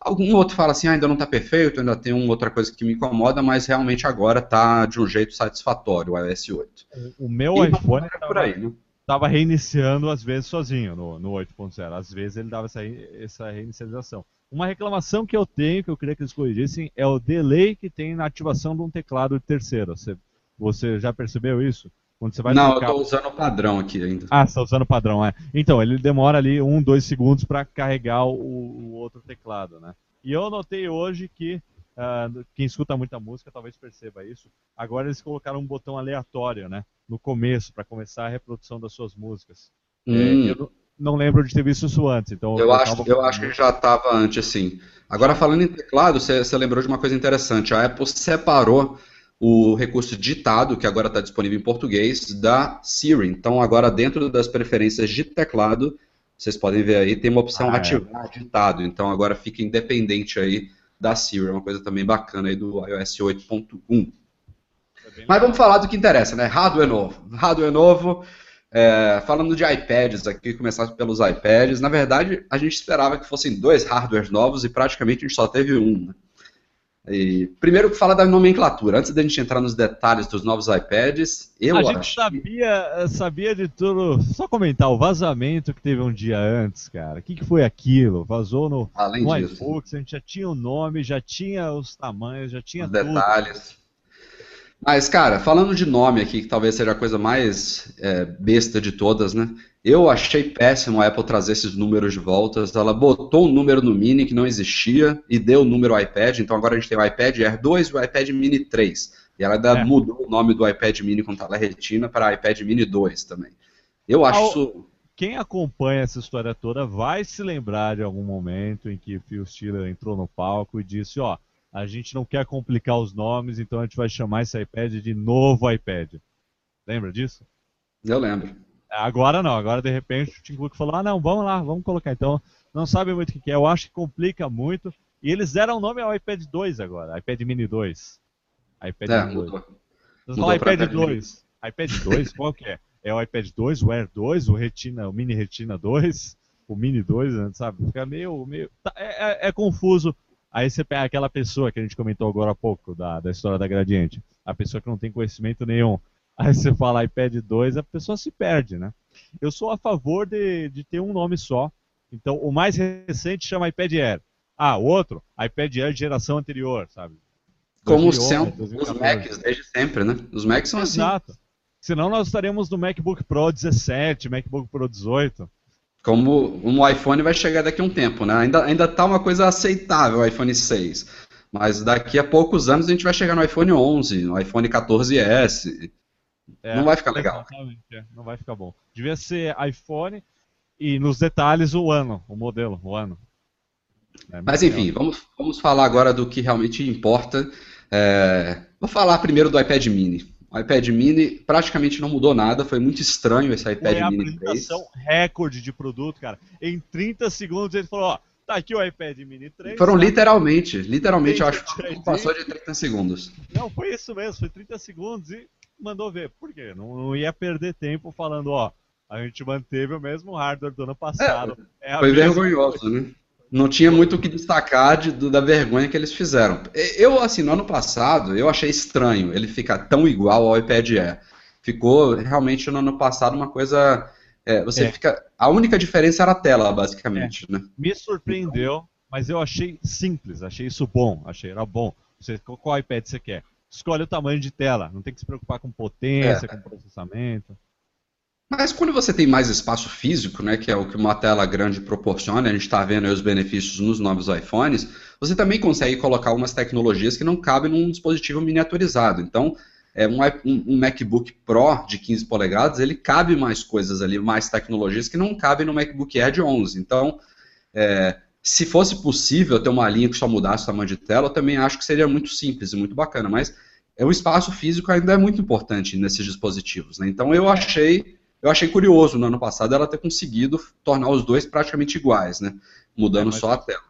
S1: Algum outro fala assim, ah, ainda não está perfeito, ainda tem uma outra coisa que me incomoda, mas realmente agora está de um jeito satisfatório o iOS 8.
S2: O meu e iPhone estava né? reiniciando às vezes sozinho no, no 8.0, às vezes ele dava essa, essa reinicialização. Uma reclamação que eu tenho, que eu queria que eles corrigissem, é o delay que tem na ativação de um teclado de terceira. Você, você já percebeu isso?
S1: Quando você vai Não, eu estou usando o padrão aqui ainda.
S2: Ah, você está usando o padrão, é. Então, ele demora ali um, dois segundos para carregar o, o, outro teclado, né? E eu notei hoje que uh, quem escuta muita música talvez perceba isso. Agora eles colocaram um botão aleatório, né? No começo, para começar a reprodução das suas músicas.
S1: Hum. É,
S2: eu não lembro de ter visto isso antes. Então
S1: eu, eu acho, eu acho que já estava antes, sim. Agora, falando em teclado, você lembrou de uma coisa interessante. A Apple separou o recurso ditado, que agora está disponível em português, da Siri. Então, agora dentro das preferências de teclado, vocês podem ver aí, tem uma opção ah, é. ativar é. ditado. Então, agora fica independente aí da Siri. É uma coisa também bacana aí do iOS 8.1. Mas vamos falar do que interessa, né? Hardware novo. Hardware novo. É, falando de iPads aqui, começar pelos iPads. Na verdade, a gente esperava que fossem dois hardwares novos e praticamente a gente só teve um. Né? E, primeiro, fala da nomenclatura. Antes da gente entrar nos detalhes dos novos iPads, eu
S2: a gente sabia, sabia de tudo. Só comentar o vazamento que teve um dia antes, cara. O que, que foi aquilo? Vazou no,
S1: Além
S2: no
S1: disso.
S2: a gente já tinha o nome, já tinha os tamanhos, já tinha
S1: os
S2: tudo.
S1: detalhes. Mas, cara, falando de nome aqui, que talvez seja a coisa mais é, besta de todas, né? Eu achei péssimo a Apple trazer esses números de volta. Ela botou um número no Mini que não existia e deu o número ao iPad. Então agora a gente tem o iPad Air 2 e o iPad Mini 3. E ela ainda é. mudou o nome do iPad Mini com tela retina para iPad Mini 2 também. Eu acho isso...
S2: Quem acompanha essa história toda vai se lembrar de algum momento em que Phil Schiller entrou no palco e disse, ó, a gente não quer complicar os nomes, então a gente vai chamar esse iPad de novo iPad. Lembra disso?
S1: Eu lembro.
S2: Agora não, agora de repente o Tim Cook falou, ah não, vamos lá, vamos colocar. Então, não sabe muito o que é, eu acho que complica muito. E eles deram o nome ao iPad 2 agora, iPad Mini 2.
S1: iPad é, Mini 2.
S2: Mudou. Mudou iPad 2. iPad 2, qual que é? É o iPad 2, o Air 2, o Retina, o Mini Retina 2, o Mini 2, né, sabe? Fica meio. meio... Tá, é, é, é confuso Aí você pega aquela pessoa que a gente comentou agora há pouco, da, da história da Gradiente, a pessoa que não tem conhecimento nenhum. Aí você fala iPad 2, a pessoa se perde, né? Eu sou a favor de, de ter um nome só. Então, o mais recente chama iPad Air. Ah, o outro, iPad Air geração anterior, sabe?
S1: Como são os Macs desde sempre, né? Os Macs são
S2: Exato. assim. Exato. Senão nós estaremos no MacBook Pro 17, MacBook Pro 18.
S1: Como um iPhone vai chegar daqui a um tempo, né? Ainda, ainda tá uma coisa aceitável o iPhone 6. Mas daqui a poucos anos a gente vai chegar no iPhone 11, no iPhone 14S. É, não vai ficar legal.
S2: É, não vai ficar bom. Devia ser iPhone e nos detalhes o ano, o modelo, o ano.
S1: É, Mas enfim, vamos, vamos falar agora do que realmente importa. É, vou falar primeiro do iPad Mini. O iPad Mini praticamente não mudou nada, foi muito estranho esse iPad foi Mini 3. apresentação
S2: recorde de produto, cara. Em 30 segundos ele falou, ó, tá aqui o iPad Mini 3.
S1: Foram tá? literalmente, literalmente, eu acho que passou de 30 segundos.
S2: Não, foi isso mesmo, foi 30 segundos e mandou ver. Por quê? Não, não ia perder tempo falando, ó, a gente manteve o mesmo hardware do ano passado.
S1: É, é foi vergonhoso, coisa. né? Não tinha muito o que destacar de, da vergonha que eles fizeram. Eu, assim, no ano passado, eu achei estranho ele ficar tão igual ao iPad Air. Ficou realmente no ano passado uma coisa. É, você é. fica. A única diferença era a tela, basicamente. É. Né?
S2: Me surpreendeu, mas eu achei simples, achei isso bom, achei era bom. Você, qual iPad você quer? Escolhe o tamanho de tela, não tem que se preocupar com potência, é. com processamento.
S1: Mas quando você tem mais espaço físico, né, que é o que uma tela grande proporciona, a gente está vendo os benefícios nos novos iPhones, você também consegue colocar algumas tecnologias que não cabem num dispositivo miniaturizado. Então, é, um, um, MacBook Pro de 15 polegadas, ele cabe mais coisas ali, mais tecnologias que não cabem no MacBook Air de 11. Então, é, se fosse possível ter uma linha que só mudasse o tamanho de tela, eu também acho que seria muito simples e muito bacana, mas é, o espaço físico ainda é muito importante nesses dispositivos. Né? Então, eu achei eu achei curioso no ano passado ela ter conseguido tornar os dois praticamente iguais, né? Mudando é, mas, só a tela.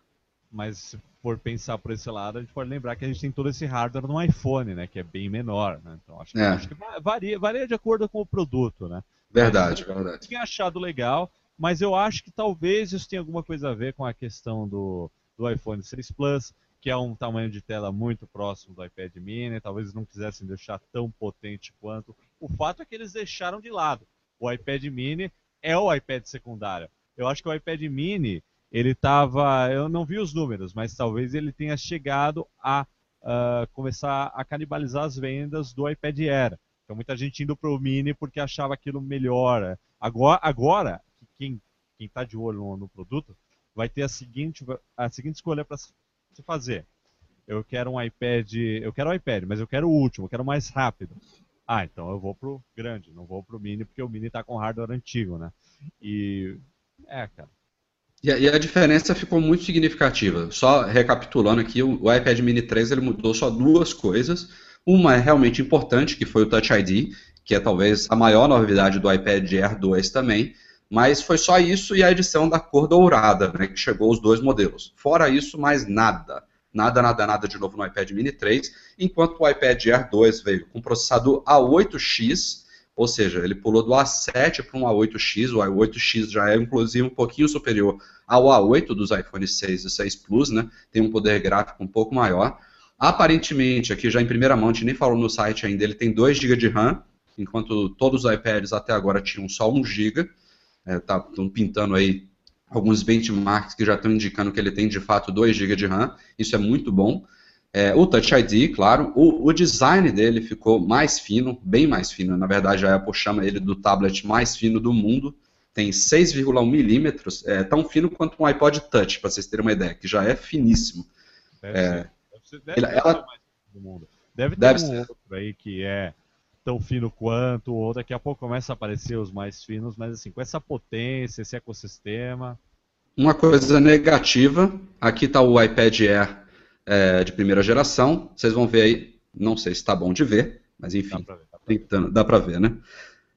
S2: Mas for pensar por esse lado, a gente pode lembrar que a gente tem todo esse hardware no iPhone, né? Que é bem menor, né? Então acho que, é. acho que varia, varia de acordo com o produto, né?
S1: Verdade, mas, verdade.
S2: Tinha achado legal, mas eu acho que talvez isso tenha alguma coisa a ver com a questão do, do iPhone 6 Plus, que é um tamanho de tela muito próximo do iPad mini, talvez eles não quisessem deixar tão potente quanto. O fato é que eles deixaram de lado. O iPad mini é o iPad secundário. Eu acho que o iPad mini, ele estava, eu não vi os números, mas talvez ele tenha chegado a uh, começar a canibalizar as vendas do iPad Air. Então muita gente indo para o mini porque achava aquilo melhor. Agora, agora quem está de olho no, no produto vai ter a seguinte, a seguinte escolha para se fazer. Eu quero um iPad, eu quero um iPad, mas eu quero o último, eu quero mais rápido. Ah, então eu vou pro grande, não vou pro mini, porque o mini tá com hardware antigo, né? E. É, cara.
S1: E a, e a diferença ficou muito significativa. Só recapitulando aqui, o, o iPad mini 3 ele mudou só duas coisas. Uma é realmente importante, que foi o Touch ID, que é talvez a maior novidade do iPad Air 2 também. Mas foi só isso e a edição da cor dourada, né, que chegou os dois modelos. Fora isso, mais nada. Nada, nada, nada de novo no iPad mini 3, enquanto o iPad Air 2 veio com processador A8X, ou seja, ele pulou do A7 para um A8X, o A8X já é inclusive um pouquinho superior ao A8 dos iPhone 6 e 6 Plus, né? Tem um poder gráfico um pouco maior. Aparentemente, aqui já em primeira mão, a gente nem falou no site ainda, ele tem 2 GB de RAM, enquanto todos os iPads até agora tinham só 1 GB estão é, tá, pintando aí alguns benchmarks que já estão indicando que ele tem de fato 2 GB de RAM, isso é muito bom. É, o Touch ID, claro, o, o, design dele ficou mais fino, bem mais fino. Na verdade, a Apple chama ele do tablet mais fino do mundo. Tem 6,1 milímetros, é tão fino quanto um iPod Touch, para vocês terem uma ideia, que já é finíssimo.
S2: Deve é, ser. Deve, ser, deve, ele, ela, mais do mundo. deve ter deve um ser. outro aí que é tão fino quanto, ou daqui a pouco começa a aparecer os mais finos, mas assim, com essa potência, esse ecossistema.
S1: Uma coisa negativa, aqui está o iPad Air é, de primeira geração, vocês vão ver aí, não sei se está bom de ver, mas enfim, dá para ver, ver, né?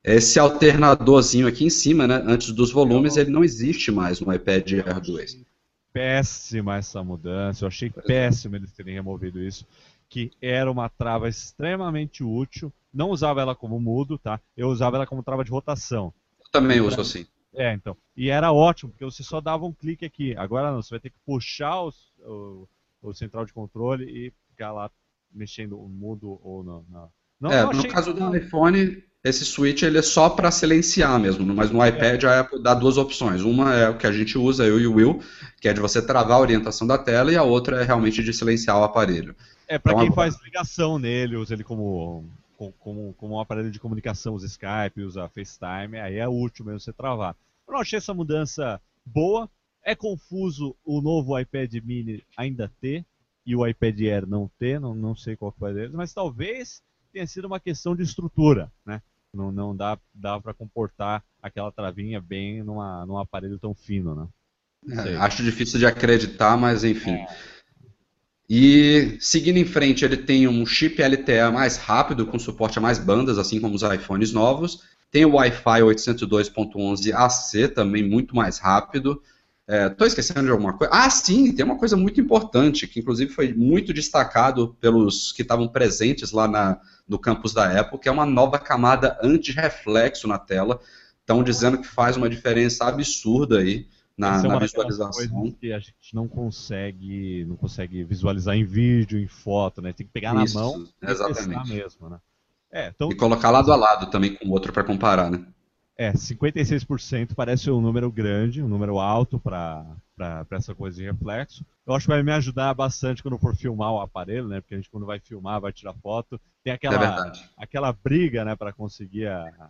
S1: Esse alternadorzinho aqui em cima, né, antes dos volumes, ele não existe mais no iPad Air 2.
S2: Péssima essa mudança, eu achei é. péssimo eles terem removido isso, que era uma trava extremamente útil, não usava ela como mudo, tá? Eu usava ela como trava de rotação.
S1: Eu também uso assim.
S2: É, então. E era ótimo, porque você só dava um clique aqui. Agora não, você vai ter que puxar o, o, o central de controle e ficar lá mexendo o mudo ou não. não.
S1: não é, no caso do iPhone, esse switch ele é só para silenciar mesmo, mas no iPad é. a Apple dá duas opções. Uma é o que a gente usa, eu e o Will, que é de você travar a orientação da tela, e a outra é realmente de silenciar o aparelho.
S2: É, para então, quem faz ligação nele, usa ele como como, como um aparelho de comunicação, usa Skype, usa FaceTime, aí é útil mesmo você travar. Eu não achei essa mudança boa. É confuso o novo iPad mini ainda ter e o iPad Air não ter, não, não sei qual foi deles, mas talvez tenha sido uma questão de estrutura, né? Não, não dá, dá para comportar aquela travinha bem numa, num aparelho tão fino, né?
S1: É, acho difícil de acreditar, mas enfim. É. E seguindo em frente, ele tem um chip LTE mais rápido, com suporte a mais bandas, assim como os iPhones novos. Tem o Wi-Fi 802.11ac, também muito mais rápido. Estou é, esquecendo de alguma coisa. Ah, sim, tem uma coisa muito importante, que inclusive foi muito destacado pelos que estavam presentes lá na, no campus da Apple, que é uma nova camada anti-reflexo na tela. Estão dizendo que faz uma diferença absurda aí na, é na visualização.
S2: que a gente não consegue, não consegue visualizar em vídeo, em foto, né? Tem que pegar Isso, na mão
S1: exatamente.
S2: e mesmo, né?
S1: É, então, e colocar lado a lado também com o outro para comparar, né?
S2: É, 56% parece um número grande, um número alto para essa coisa de reflexo. Eu acho que vai me ajudar bastante quando for filmar o aparelho, né? Porque a gente quando vai filmar, vai tirar foto, tem aquela, é aquela briga, né, para conseguir a,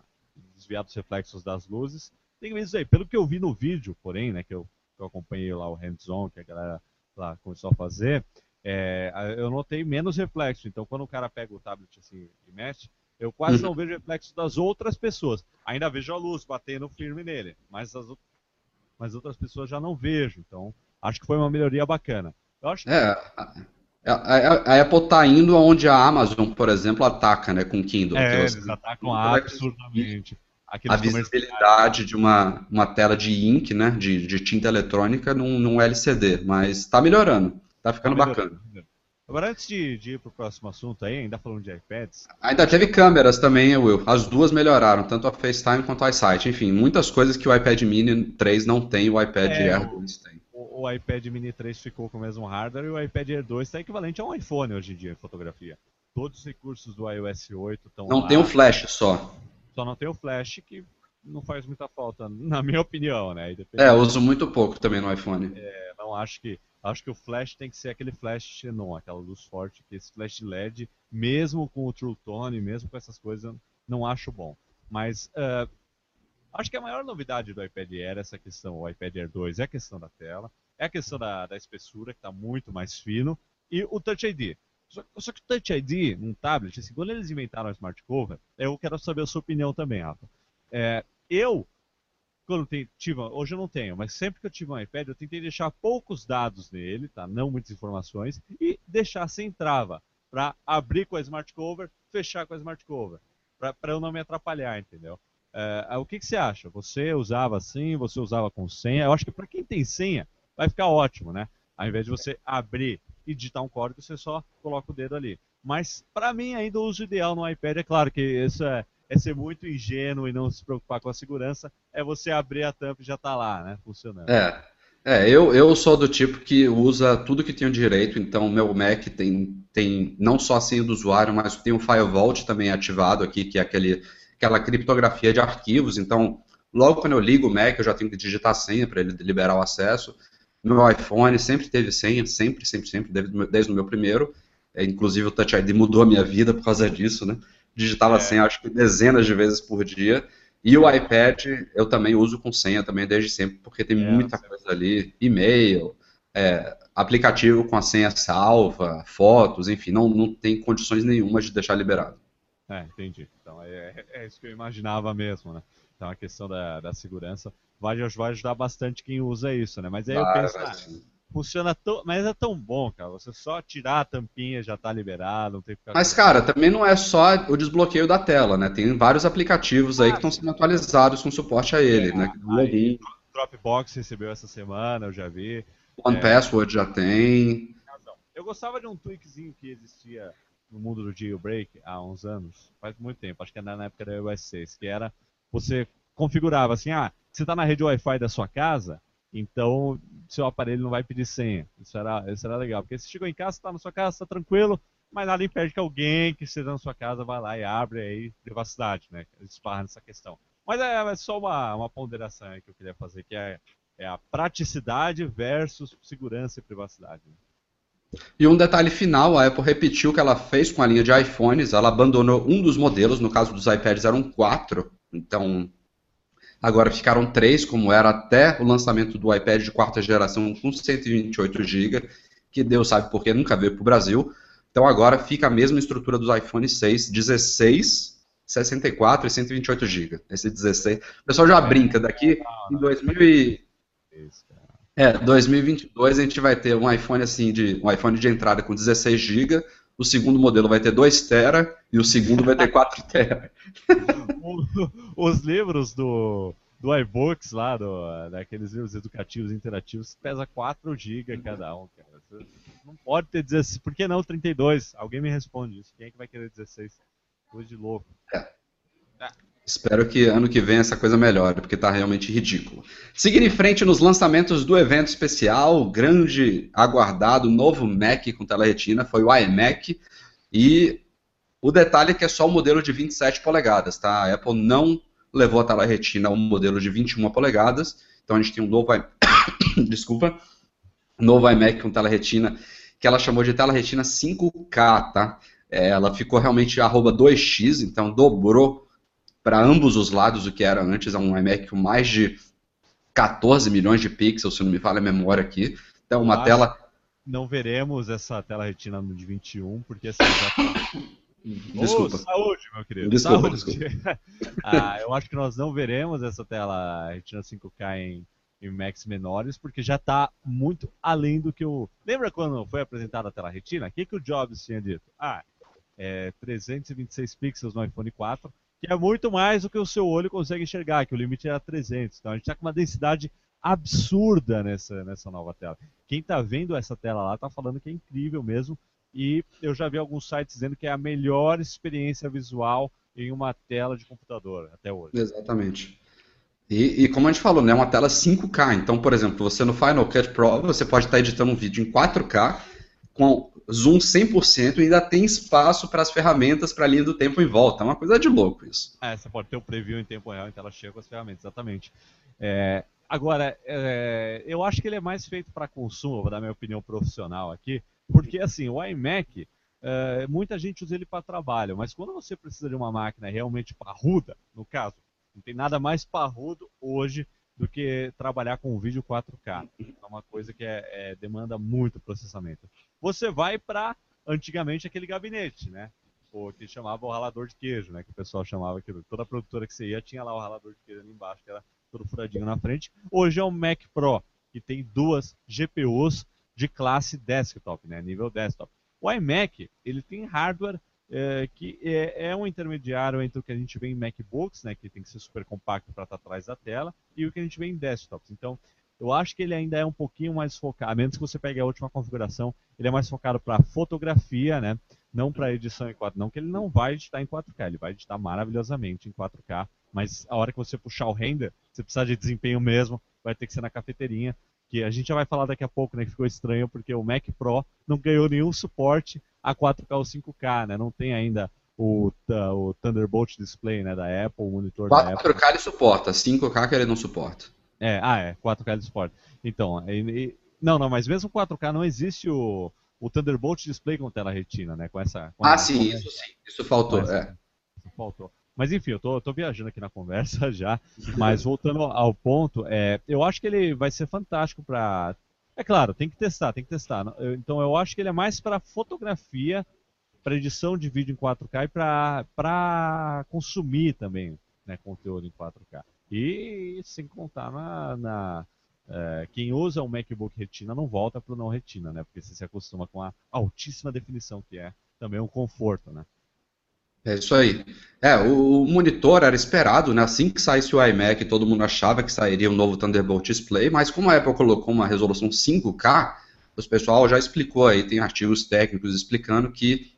S2: desviar dos reflexos das luzes. Tem isso aí. Pelo que eu vi no vídeo, porém, né, que eu, que eu acompanhei lá o hands-on, que a galera lá começou a fazer, é, eu notei menos reflexo. Então, quando o cara pega o tablet assim e mexe, eu quase uhum. não vejo reflexo das outras pessoas. Ainda vejo a luz batendo firme nele, mas as mas outras pessoas já não vejo. Então, acho que foi uma melhoria bacana. Eu acho que...
S1: É, a, a, a Apple está indo aonde a Amazon, por exemplo, ataca, né, com o Kindle.
S2: É, eles atacam absurdamente
S1: a visibilidade de uma, uma tela de ink, né, de, de tinta eletrônica num, num LCD, mas está melhorando. Tá ficando tá bacana.
S2: Agora, antes de, de ir para o próximo assunto aí, ainda falando de iPads.
S1: Ainda teve câmeras também, Will. As duas melhoraram, tanto a FaceTime quanto o iSight. Enfim, muitas coisas que o iPad Mini 3 não tem, o iPad é, Air 2 tem.
S2: O, o, iPad Mini 3 ficou com o mesmo hardware e o iPad Air 2 está equivalente a um iPhone hoje em dia em fotografia. Todos os recursos do iOS 8 estão
S1: Não lá. tem o flash só.
S2: Só não tem o flash, que não faz muita falta, na minha opinião, né?
S1: É, eu uso muito pouco também no iPhone.
S2: É, não acho que Acho que o flash tem que ser aquele flash xenon, aquela luz forte, que esse flash LED, mesmo com o True Tone, mesmo com essas coisas, não acho bom. Mas uh, acho que a maior novidade do iPad Air é essa questão, o iPad Air 2 é a questão da tela, é a questão da, da espessura, que está muito mais fino, e o Touch ID. Só, só, que o Touch ID num tablet, assim, quando eles inventaram o Smart Cover, eu quero saber a sua opinião também, Rafa. É, eu quando tem, tive, hoje eu não tenho, mas sempre que eu tive um iPad, eu tentei deixar poucos dados nele, tá? Não muitas informações, e deixar sem trava, para abrir com a Smart Cover, fechar com a Smart Cover, para eu não me atrapalhar, entendeu? É, o que, que, você acha? Você usava assim, você usava com senha? Eu acho que para quem tem senha, vai ficar ótimo, né? Ao invés de você abrir e digitar um código, você só coloca o dedo ali. Mas para mim ainda o uso ideal no iPad é claro que isso é é ser muito ingênuo e não se preocupar com a segurança, é você abrir a tampa e já está lá, né? Funcionando.
S1: É. É, eu, eu sou do tipo que usa tudo que tem direito, então meu Mac tem, tem não só a senha do usuário, mas tem o FileVault também ativado aqui, que é aquele, aquela criptografia de arquivos, então logo quando eu ligo o Mac eu já tenho que digitar a senha para ele liberar o acesso. Meu iPhone sempre teve senha, sempre, sempre, sempre, desde, o meu primeiro, é, inclusive o Touch ID mudou a minha vida por causa disso, né? digitava é. senha, acho que dezenas de vezes por dia. E o iPad eu também uso com senha também desde sempre, porque tem é, muita coisa ali, e-mail, é, aplicativo com a senha salva, fotos, enfim, não, não tem condições nenhuma de deixar liberado.
S2: É, entendi. Então é, é, é isso que eu imaginava mesmo, né? Então a questão da, da segurança vai, vai ajudar bastante quem usa isso, né? Mas aí eu penso, ah, funciona tão. Mas é tão bom, cara. Você só tirar a tampinha já tá liberado, não tem que
S1: ficar. Mas, cara, também não é só o desbloqueio da tela, né? Tem vários aplicativos aí que estão sendo atualizados com suporte a ele, é, né?
S2: Aí, Dropbox recebeu essa semana, eu já vi.
S1: One é... Password já tem.
S2: Eu gostava de um tweakzinho que existia no mundo do jailbreak há uns anos, faz muito tempo, acho que era na época da iOS 6, que era você configurava assim, ah, você está na rede Wi-Fi da sua casa, então, seu aparelho não vai pedir senha. Isso era, isso era legal. Porque você chegou em casa, está na sua casa, está tranquilo, mas nada impede que alguém que esteja na sua casa vá lá e abre aí privacidade, né? Esparra nessa questão. Mas é, é só uma, uma ponderação que eu queria fazer, que é, é a praticidade versus segurança e privacidade.
S1: E um detalhe final, a Apple repetiu o que ela fez com a linha de iPhones, ela abandonou um dos modelos, no caso dos iPads eram quatro, então Agora ficaram três, como era até o lançamento do iPad de quarta geração com 128 GB, que Deus sabe por que nunca veio para o Brasil. Então agora fica a mesma estrutura dos iPhone 6, 16, 64 e 128 GB. Esse 16. O pessoal já brinca, daqui em 2000 e... É, 2022 a gente vai ter um iPhone assim de um iPhone de entrada com 16 GB, o segundo modelo vai ter 2 tera e o segundo vai ter 4 tera.
S2: Os livros do, do iBooks lá, do, daqueles livros educativos interativos, pesa 4 GB cada um, cara. Você não pode ter 16, por que não 32? Alguém me responde isso. Quem é que vai querer 16? Coisa de louco.
S1: É. Espero que ano que vem essa coisa melhore, porque está realmente ridículo. Seguindo em frente nos lançamentos do evento especial, grande aguardado novo Mac com tela retina foi o iMac. E o detalhe é que é só o modelo de 27 polegadas, tá? A Apple não levou a tela retina ao modelo de 21 polegadas. Então a gente tem um novo, desculpa, novo iMac com tela retina que ela chamou de tela retina 5K, tá? É, ela ficou realmente arroba 2x, então dobrou para ambos os lados o que era antes, é um iMac com mais de 14 milhões de pixels, se não me falha a memória aqui. Então, uma tela.
S2: Não veremos essa tela retina no de 21, porque assim já tá...
S1: Desculpa. Oh,
S2: saúde, meu querido.
S1: Desculpa,
S2: saúde. desculpa. ah, eu acho que nós não veremos essa tela retina 5K em, em Macs menores, porque já está muito além do que o. Lembra quando foi apresentada a tela retina? O que, que o Jobs tinha dito? Ah, é 326 pixels no iPhone 4 que é muito mais do que o seu olho consegue enxergar, que o limite era 300. Então a gente está com uma densidade absurda nessa, nessa nova tela. Quem está vendo essa tela lá está falando que é incrível mesmo. E eu já vi alguns sites dizendo que é a melhor experiência visual em uma tela de computador até hoje.
S1: Exatamente. E, e, como a gente falou, né, é uma tela 5K. Então, por exemplo, você no Final Cut Pro, você pode estar editando um vídeo em 4K com zoom 100% e ainda tem espaço para as ferramentas para a linha do tempo em volta. É uma coisa de louco isso.
S2: É, você pode ter o preview em tempo real em tela cheia com as ferramentas, exatamente. É, agora, é, eu acho que ele é mais feito para consumo, vou dar minha opinião profissional aqui, porque assim, o iMac, é, muita gente usa ele para trabalho, mas quando você precisa de uma máquina realmente parruda, no caso, não tem nada mais parrudo hoje do que trabalhar com vídeo 4K. É uma coisa que é, é, demanda muito processamento. Você vai para, antigamente, aquele gabinete, né? O que chamava o ralador de queijo, né? Que o pessoal chamava aquilo. Toda produtora que você ia tinha lá o ralador de queijo ali embaixo, que era todo furadinho na frente. Hoje é o Mac Pro, que tem duas GPUs de classe desktop, né? Nível desktop. O iMac, ele tem hardware é, que é, é, um intermediário entre o que a gente vê em MacBooks, né, que tem que ser super compacto para estar atrás da tela, e o que a gente vê em desktops. Então, eu acho que ele ainda é um pouquinho mais focado, a menos que você pegue a última configuração, ele é mais focado para fotografia, né, não para edição em 4 não que ele não vai editar em 4K, ele vai editar maravilhosamente em 4K, mas a hora que você puxar o render, você precisar de desempenho mesmo, vai ter que ser na cafeteirinha, que a gente já vai falar daqui a pouco, né, que ficou estranho porque o Mac Pro não ganhou nenhum suporte a 4K ou 5K, né? Não tem ainda o, o Thunderbolt Display, né, da Apple, o monitor 4K da Apple.
S1: 4K ele suporta, 5K que ele não suporta.
S2: É, ah, é, 4K ele suporta. Então, e, não, não, mas mesmo 4K não existe o, o Thunderbolt Display com tela retina, né, com essa... Com
S1: ah,
S2: a,
S1: sim, isso sim, isso faltou, é.
S2: Isso faltou. Mas enfim, eu tô, tô, viajando aqui na conversa já. Mas voltando ao ponto, é, eu acho que ele vai ser fantástico para. É claro, tem que testar, tem que testar. Então eu acho que ele é mais para fotografia, para edição de vídeo em 4K e para consumir também né, conteúdo em 4K. E sem contar na. na é, quem usa um MacBook Retina não volta para o não Retina, né? Porque você se acostuma com a altíssima definição que é também um conforto, né?
S1: É isso aí. É, o, monitor era esperado, né? Assim que saísse o iMac, todo mundo achava que sairia um novo Thunderbolt Display, mas como a Apple colocou uma resolução 5K, o pessoal já explicou aí, tem artigos técnicos explicando que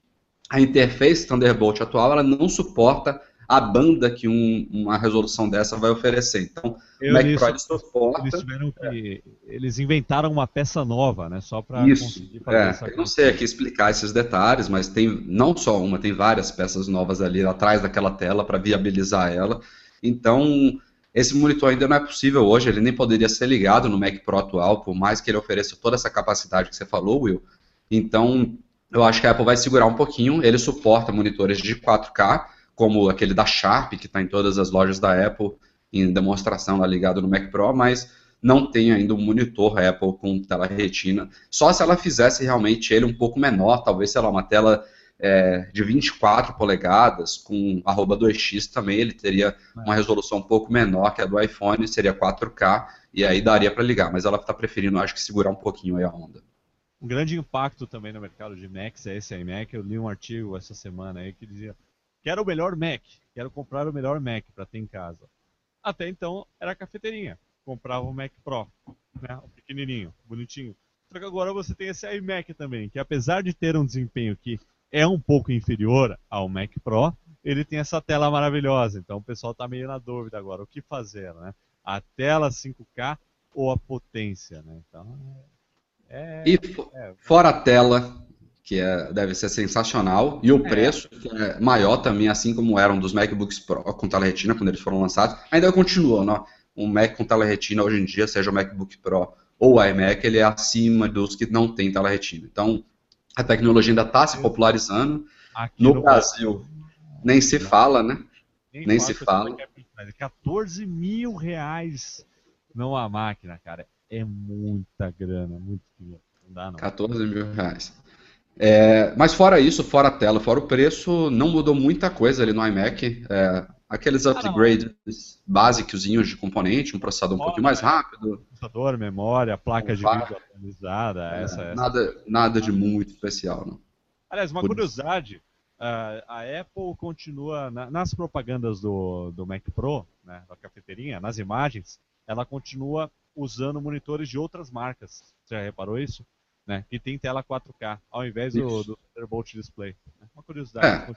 S1: a interface Thunderbolt atual ela não suporta a banda que um, uma resolução dessa vai oferecer. Então,
S2: eu, o Mac suporta. Eles tiveram que. É. Eles inventaram uma peça nova, né? Só para
S1: conseguir fazer é, essa Eu não sei aqui explicar esses detalhes, mas tem não só uma, tem várias peças novas ali atrás daquela tela para viabilizar ela. Então, esse monitor ainda não é possível hoje, ele nem poderia ser ligado no Mac Pro atual, por mais que ele ofereça toda essa capacidade que você falou, Will. Então, eu acho que a Apple vai segurar um pouquinho. Ele suporta monitores de 4K como aquele da Sharp, que está em todas as lojas da Apple, em demonstração lá ligado no Mac Pro, mas não tem ainda um monitor Apple com tela retina. Só se ela fizesse realmente ele um pouco menor, talvez, sei lá, uma tela é, de 24 polegadas, com arroba 2x também, ele teria uma resolução um pouco menor que a do iPhone, seria 4K, e aí daria para ligar, mas ela está preferindo, acho que, segurar um pouquinho aí a onda.
S2: Um grande impacto também no mercado de Macs é esse iMac. Eu li um artigo essa semana aí que dizia Quero o melhor Mac, quero comprar o melhor Mac para ter em casa. Até então era a cafeteirinha, comprava o Mac Pro, né, o pequenininho, bonitinho. Só que agora você tem esse iMac também, que apesar de ter um desempenho que é um pouco inferior ao Mac Pro, ele tem essa tela maravilhosa. Então o pessoal está meio na dúvida agora, o que fazer, né? A tela 5K ou a potência, né? Então,
S1: é, e é, fora a tela, que é, deve ser sensacional, e o é. preço, que é maior também, assim como eram dos MacBooks Pro com tela retina, quando eles foram lançados, ainda continua, né? Um Mac com tela retina hoje em dia, seja o MacBook Pro ou o iMac, ele é acima dos que não tem tela retina. Então, a tecnologia ainda está se popularizando. No, no, Brasil, nem se fala, né? Nem, nem se fala.
S2: 14 mil reais não a máquina, cara. É muita grana, muito dinheiro. Não
S1: dá, não. 14 mil reais. É, mas fora isso, fora a tela, fora o preço, não mudou muita coisa ali no iMac. É, aqueles upgrades ah, básicos de componente, um processador um pouquinho mais rápido.
S2: Processador, memória, placa de vídeo atualizada, é, essa, essa.
S1: Nada, nada de muito especial, não.
S2: Aliás, uma Por curiosidade, a Apple continua, nas propagandas do, do Mac Pro, né, da cafeteirinha, nas imagens, ela continua usando monitores de outras marcas. Você já reparou isso? Né? Que tem tela 4K, ao invés do, do Thunderbolt Display. Uma curiosidade.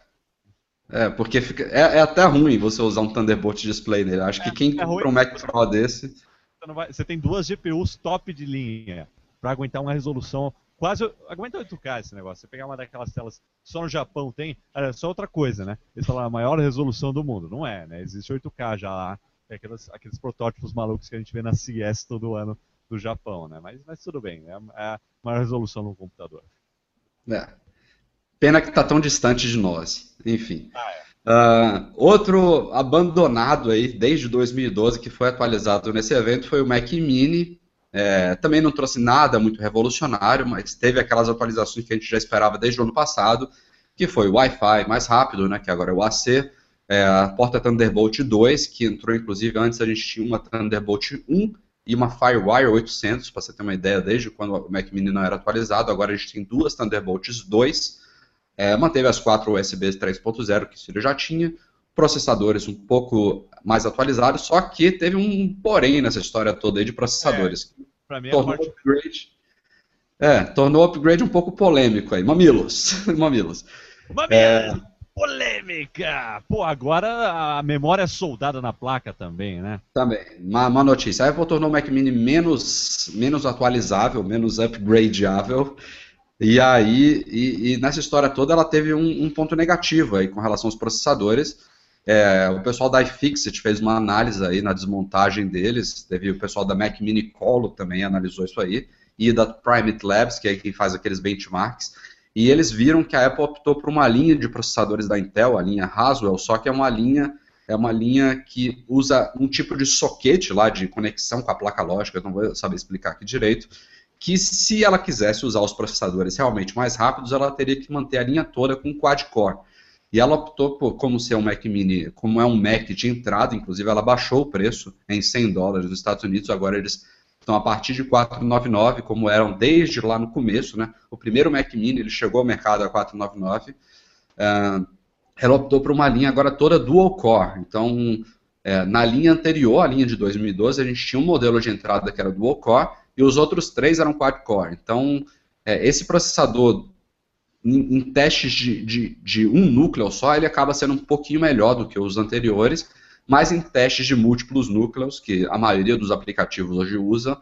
S1: É. é porque fica, é, é, até ruim você usar um Thunderbolt Display nele. Acho que é, quem é compra um Mac Pro desse.
S2: Você, vai, você, tem duas GPUs top de linha para aguentar uma resolução quase. Aguenta 8K esse negócio. Você pegar uma daquelas telas só no Japão tem. É só outra coisa, né? Eles falam a maior resolução do mundo. Não é, né? Existe 8K já lá. É aqueles, aqueles protótipos malucos que a gente vê na CS todo ano do Japão, né? Mas, mas tudo bem, é a maior resolução no computador.
S1: É. Pena que está tão distante de nós. Enfim. Ah, é. Uh, outro abandonado aí desde 2012 que foi atualizado nesse evento foi o Mac Mini. É, também não trouxe nada muito revolucionário, mas teve aquelas atualizações que a gente já esperava desde o ano passado, que foi o Wi-Fi mais rápido, né, que agora é o AC, é, a porta Thunderbolt 2, que entrou inclusive antes a gente tinha uma Thunderbolt 1 e uma FireWire 800, para você ter uma ideia, desde quando o Mac Mini não era atualizado, agora a gente tem duas Thunderbolts 2, é, manteve as quatro USBs 3.0 que ele já tinha, processadores um pouco mais atualizados, só que teve um porém nessa história toda aí de processadores. É,
S2: para mim, tornou
S1: parte... upgrade, é, tornou o upgrade um pouco polêmico aí. Mamilos. Mamilos.
S2: Mamilos. É... Polêmica! Pô, agora a memória é soldada na placa também, né?
S1: Também. Uma, uma notícia. A Apple tornou o Mac Mini menos, menos atualizável, menos upgradeável. E aí, e, e nessa história toda, ela teve um, um, ponto negativo aí com relação aos processadores. É, o pessoal da iFixit fez uma análise aí na desmontagem deles. Teve o pessoal da Mac Mini Colo também analisou isso aí. E da Primate Labs, que é quem faz aqueles benchmarks e eles viram que a Apple optou por uma linha de processadores da Intel, a linha Haswell, só que é uma linha é uma linha que usa um tipo de soquete lá de conexão com a placa lógica, eu não vou saber explicar aqui direito, que se ela quisesse usar os processadores realmente mais rápidos, ela teria que manter a linha toda com quad-core. E ela optou por, como ser um Mac Mini, como é um Mac de entrada, inclusive ela baixou o preço em 100 dólares nos Estados Unidos, agora eles então, a partir de 499, como eram desde lá no começo, né? O primeiro Mac Mini ele chegou ao mercado a 499. Uh, ela optou por uma linha agora toda dual core. Então, é, na linha anterior, a linha de 2012, a gente tinha um modelo de entrada que era dual core e os outros três eram quad core. Então, é, esse processador em, em testes de, de, de, um núcleo só, ele acaba sendo um pouquinho melhor do que os anteriores, mas em testes de múltiplos núcleos, que a maioria dos aplicativos hoje usa,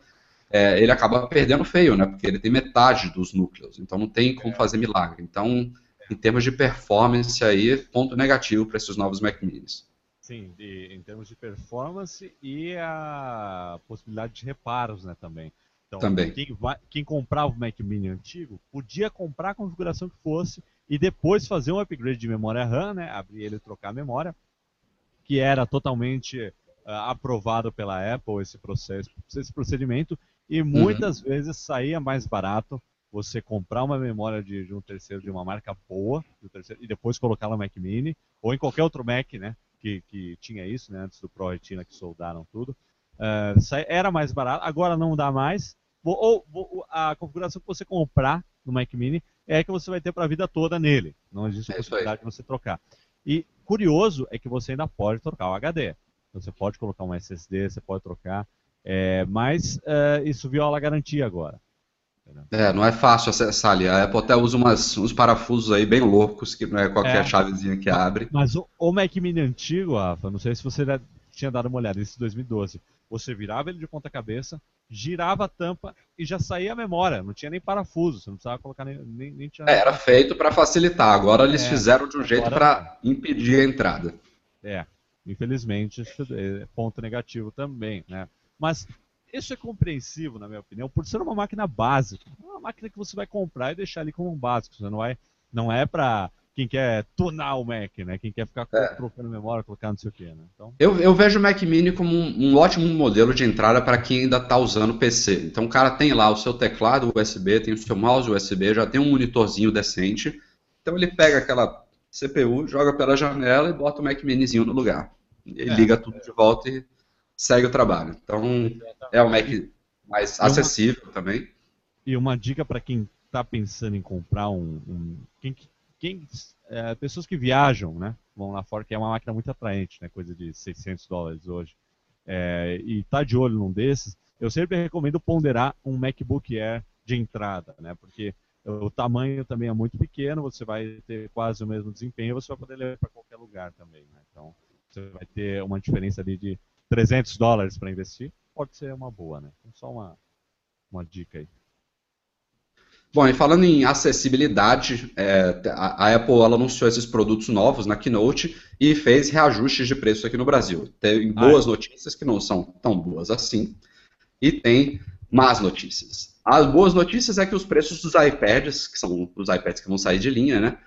S1: é, ele acaba perdendo feio, né? Porque ele tem metade dos núcleos, então não tem como é. fazer milagre. Então, em termos de performance aí, ponto negativo para esses novos Mac Minis.
S2: Sim, de, em termos de performance e a possibilidade de reparos, né, também. Então, também. Quem, vai, quem comprava o Mac Mini antigo podia comprar a configuração que fosse e depois fazer um upgrade de memória RAM, né, abrir ele e trocar a memória, que era totalmente uh, aprovado pela Apple esse processo, esse procedimento, e uhum. muitas uhum. vezes saía mais barato você comprar uma memória de, de, um terceiro de uma marca boa terceiro, e depois colocar no Mac Mini ou em qualquer outro Mac, né, que, que tinha isso, né, antes do Pro Retina que soldaram tudo, uh, era mais barato. Agora não dá mais. Ou, ou, a configuração que você comprar no Mac Mini é que você vai ter para a vida toda nele. Não existe é possibilidade de você trocar. E curioso é que você ainda pode trocar o HD. Você pode colocar um SSD, você pode trocar, é, mas é, isso viola a garantia agora.
S1: É, não é fácil acessar ali. A Apple até usa umas, uns parafusos aí bem loucos, que não é qualquer é, chavezinha que abre.
S2: Mas o, o Mac Mini antigo, Rafa, não sei se você tinha dado uma olhada, esse 2012, você virava ele de ponta cabeça, girava a tampa e já saía a memória. Não tinha nem parafuso, você não precisava colocar nem. nem, nem tinha...
S1: é, era feito para facilitar. Agora eles é, fizeram de um jeito para impedir a entrada.
S2: É, infelizmente, é ponto negativo também, né? Mas isso é compreensível, na minha opinião, por ser uma máquina básica. Uma máquina que você vai comprar e deixar ali como um básico. Você não, vai, não é para quem quer tunar o Mac, né? Quem quer ficar é. trocando memória, colocar não sei o quê, né?
S1: Então... Eu, eu vejo o Mac Mini como um, um ótimo modelo de entrada para quem ainda está usando PC. Então o cara tem lá o seu teclado USB, tem o seu mouse USB, já tem um monitorzinho decente. Então ele pega aquela CPU, joga pela janela e bota o Mac Minizinho no lugar. Ele é, liga tudo é. de volta e segue o trabalho. Então é o Mac mais acessível uma... também.
S2: E uma dica para quem está pensando em comprar um, um quem quem, é, pessoas que viajam, né, vão lá fora, que é uma máquina muito atraente, né, coisa de 600 dólares hoje. é, e tá de olho num desses, eu sempre recomendo ponderar um MacBook Air de entrada, né? Porque o tamanho também é muito pequeno, você vai ter quase o mesmo desempenho, você vai poder levar para qualquer lugar também, né? Então, você vai ter uma diferença ali de 300 dólares para investir, pode ser uma boa, né? Então, só uma, uma dica aí.
S1: Bom, e falando em acessibilidade, é, a, Apple anunciou esses produtos novos na Keynote e fez reajustes de preço aqui no Brasil. Tem boas notícias que não são tão boas assim, e tem más notícias. As boas notícias é que os preços dos iPads, que são os iPads que vão sair de linha, né?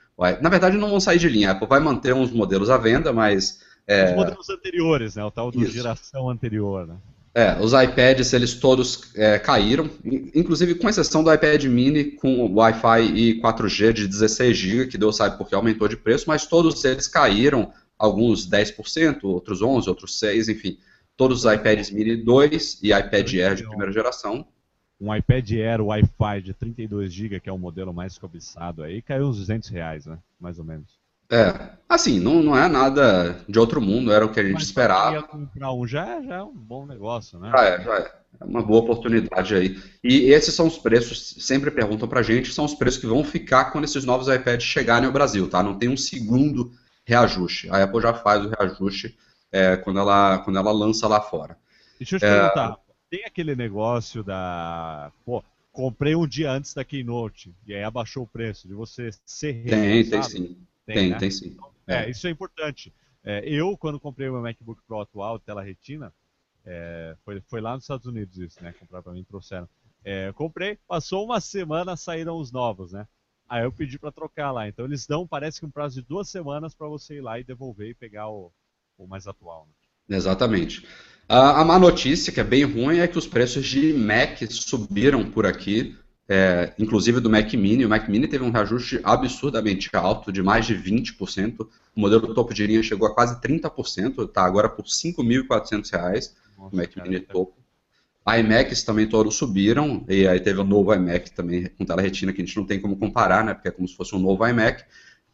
S1: Na verdade, não vão sair de linha. A Apple vai manter uns modelos à venda, mas.
S2: É... Os modelos anteriores, né? O tal do Isso. geração anterior, né?
S1: É, os iPads eles todos é, caíram, inclusive com exceção do iPad mini com Wi-Fi e 4G de 16 GB, que Deus sabe porque aumentou de preço, mas todos eles caíram, alguns 10%, outros 11%, outros 6%, enfim. Todos os iPads mini 2 e iPad Air de primeira geração.
S2: Um iPad Air Wi-Fi de 32 GB, que é o modelo mais cobiçado aí, caiu uns 200 reais, né? Mais ou menos.
S1: É, assim, não, não é nada de outro mundo, era o que a gente Mas esperava.
S2: comprar um já, já é um bom negócio, né?
S1: Já é, já é. É uma boa oportunidade aí. E esses são os preços, sempre perguntam pra gente, são os preços que vão ficar quando esses novos iPads chegarem ao Brasil, tá? Não tem um segundo reajuste. A Apple já faz o reajuste é, quando, ela, quando ela lança lá fora.
S2: Deixa eu te é... perguntar, tem aquele negócio da. Pô, comprei um dia antes da Keynote e aí abaixou o preço, de você ser
S1: Tem, tem sim. Tem, tem, né? tem sim. Então,
S2: é, é, isso é importante. É, eu, quando comprei o meu MacBook Pro atual, tela retina, é, foi, foi lá nos Estados Unidos isso, né? Comprar pra mim, trouxeram. É, comprei, passou uma semana, saíram os novos, né? Aí eu pedi para trocar lá. Então eles dão, parece que um prazo de duas semanas para você ir lá e devolver e pegar o, o mais atual.
S1: Né? Exatamente. A, a má notícia, que é bem ruim, é que os preços de Mac subiram por aqui é, inclusive do Mac Mini. O Mac Mini teve um reajuste absurdamente alto, de mais de 20%. O modelo topo de linha chegou a quase 30%, está agora por R$ 5.400, o Mac cara, Mini topo. iMacs também todos subiram, e aí teve o novo iMac também com tela retina, que a gente não tem como comparar, né, porque é como se fosse um novo iMac,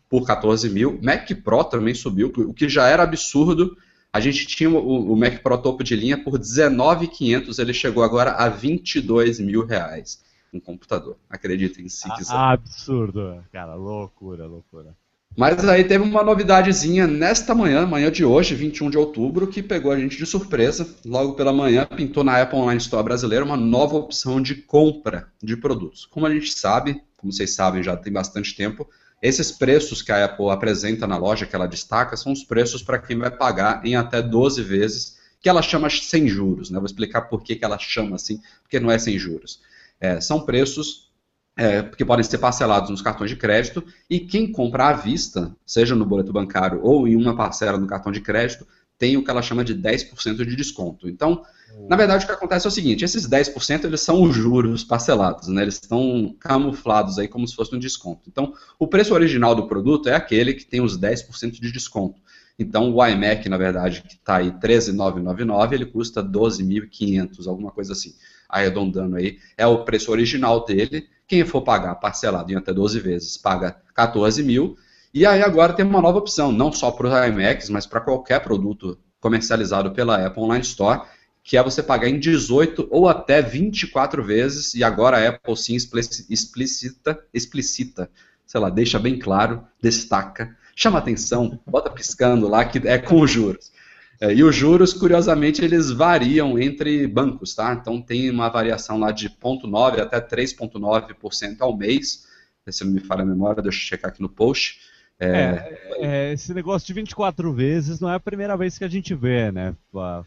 S1: por 14 mil. Mac Pro também subiu, o que já era absurdo. A gente tinha o, o Mac Pro topo de linha por 19.500, ele chegou agora a 22 mil reais um computador. Acreditem se
S2: quiser. Absurdo, cara, loucura, loucura.
S1: Mas aí teve uma novidadezinha nesta manhã, manhã de hoje, 21 de outubro, que pegou a gente de surpresa. Logo pela manhã, pintou na Apple Online Store brasileira uma nova opção de compra de produtos. Como a gente sabe, como vocês sabem já tem bastante tempo, esses preços que a Apple apresenta na loja, que ela destaca, são os preços para quem vai pagar em até 12 vezes, que ela chama sem juros. Né? Vou explicar por que, que ela chama assim, porque não é sem juros. É, são preços é, que podem ser parcelados nos cartões de crédito e quem compra à vista, seja no boleto bancário ou em uma parcela no cartão de crédito, tem o que ela chama de 10% de desconto. Então, hum. na verdade, o que acontece é o seguinte: esses 10% eles são os juros parcelados, né? eles estão camuflados aí como se fosse um desconto. Então, o preço original do produto é aquele que tem os 10% de desconto. Então, o iMac, na verdade, que está aí 13,999, ele custa 12.500, alguma coisa assim arredondando aí, é o preço original dele. Quem for pagar parcelado em até 12 vezes, paga 14 mil. E aí agora tem uma nova opção, não só para os IMAX, mas para qualquer produto comercializado pela Apple Online Store, que é você pagar em 18 ou até 24 vezes, e agora a Apple sim explicita, explicita, sei lá, deixa bem claro, destaca, chama atenção, bota piscando lá que é com juros. É, e os juros, curiosamente, eles variam entre bancos, tá? Então tem uma variação lá de 0,9% até 3,9% ao mês. Se não me falha a memória, deixa eu checar aqui no post.
S2: É... É, é, esse negócio de 24 vezes não é a primeira vez que a gente vê, né?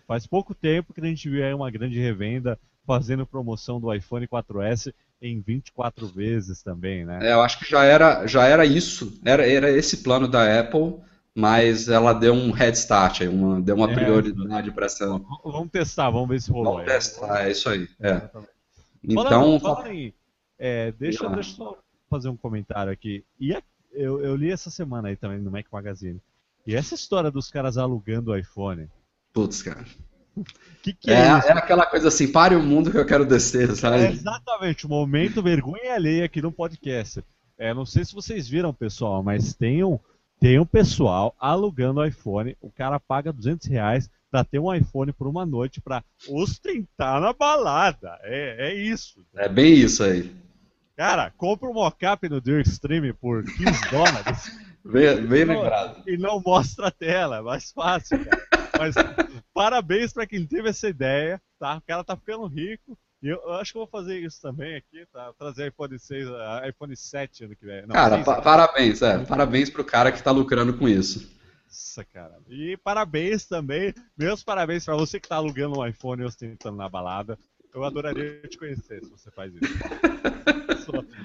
S2: Faz pouco tempo que a gente vê uma grande revenda fazendo promoção do iPhone 4S em 24 vezes também, né?
S1: É, eu acho que já era, já era isso, era, era esse plano da Apple mas ela deu um head start, uma, deu uma é, prioridade para essa.
S2: Vamos testar, vamos ver se rolou.
S1: Vamos testar, é isso aí. É.
S2: Então. Fala, aí, é, deixa, deixa eu só fazer um comentário aqui. E a, eu, eu li essa semana aí também no Mac Magazine. E essa história dos caras alugando o iPhone.
S1: Putz, cara. Que que é, é, é, aquela coisa assim, pare o mundo que eu quero descer, sabe? É
S2: exatamente, o momento vergonha alheia aqui no podcast. É, não sei se vocês viram, pessoal, mas tem um, tem um pessoal alugando o iPhone, o cara paga 200 reais, para ter um iPhone por uma noite para ostentar na balada. É, é isso.
S1: É bem isso aí.
S2: Cara, compra um mockup no Dear Extreme por 15 dólares.
S1: bem, bem lembrado.
S2: E não mostra a tela, é mais fácil, cara. Mas parabéns para quem teve essa ideia, tá? O cara tá ficando rico. E eu, eu, acho que eu vou fazer isso também aqui, tá? Trazer iPhone 6, iPhone 7 ano que vem.
S1: Não, cara, 6, pa parabéns, é. Parabéns pro cara que tá lucrando com isso.
S2: Nossa, cara. E parabéns também, meus parabéns para você que tá alugando um iPhone e ostentando na balada. Eu adoraria te conhecer se você faz isso.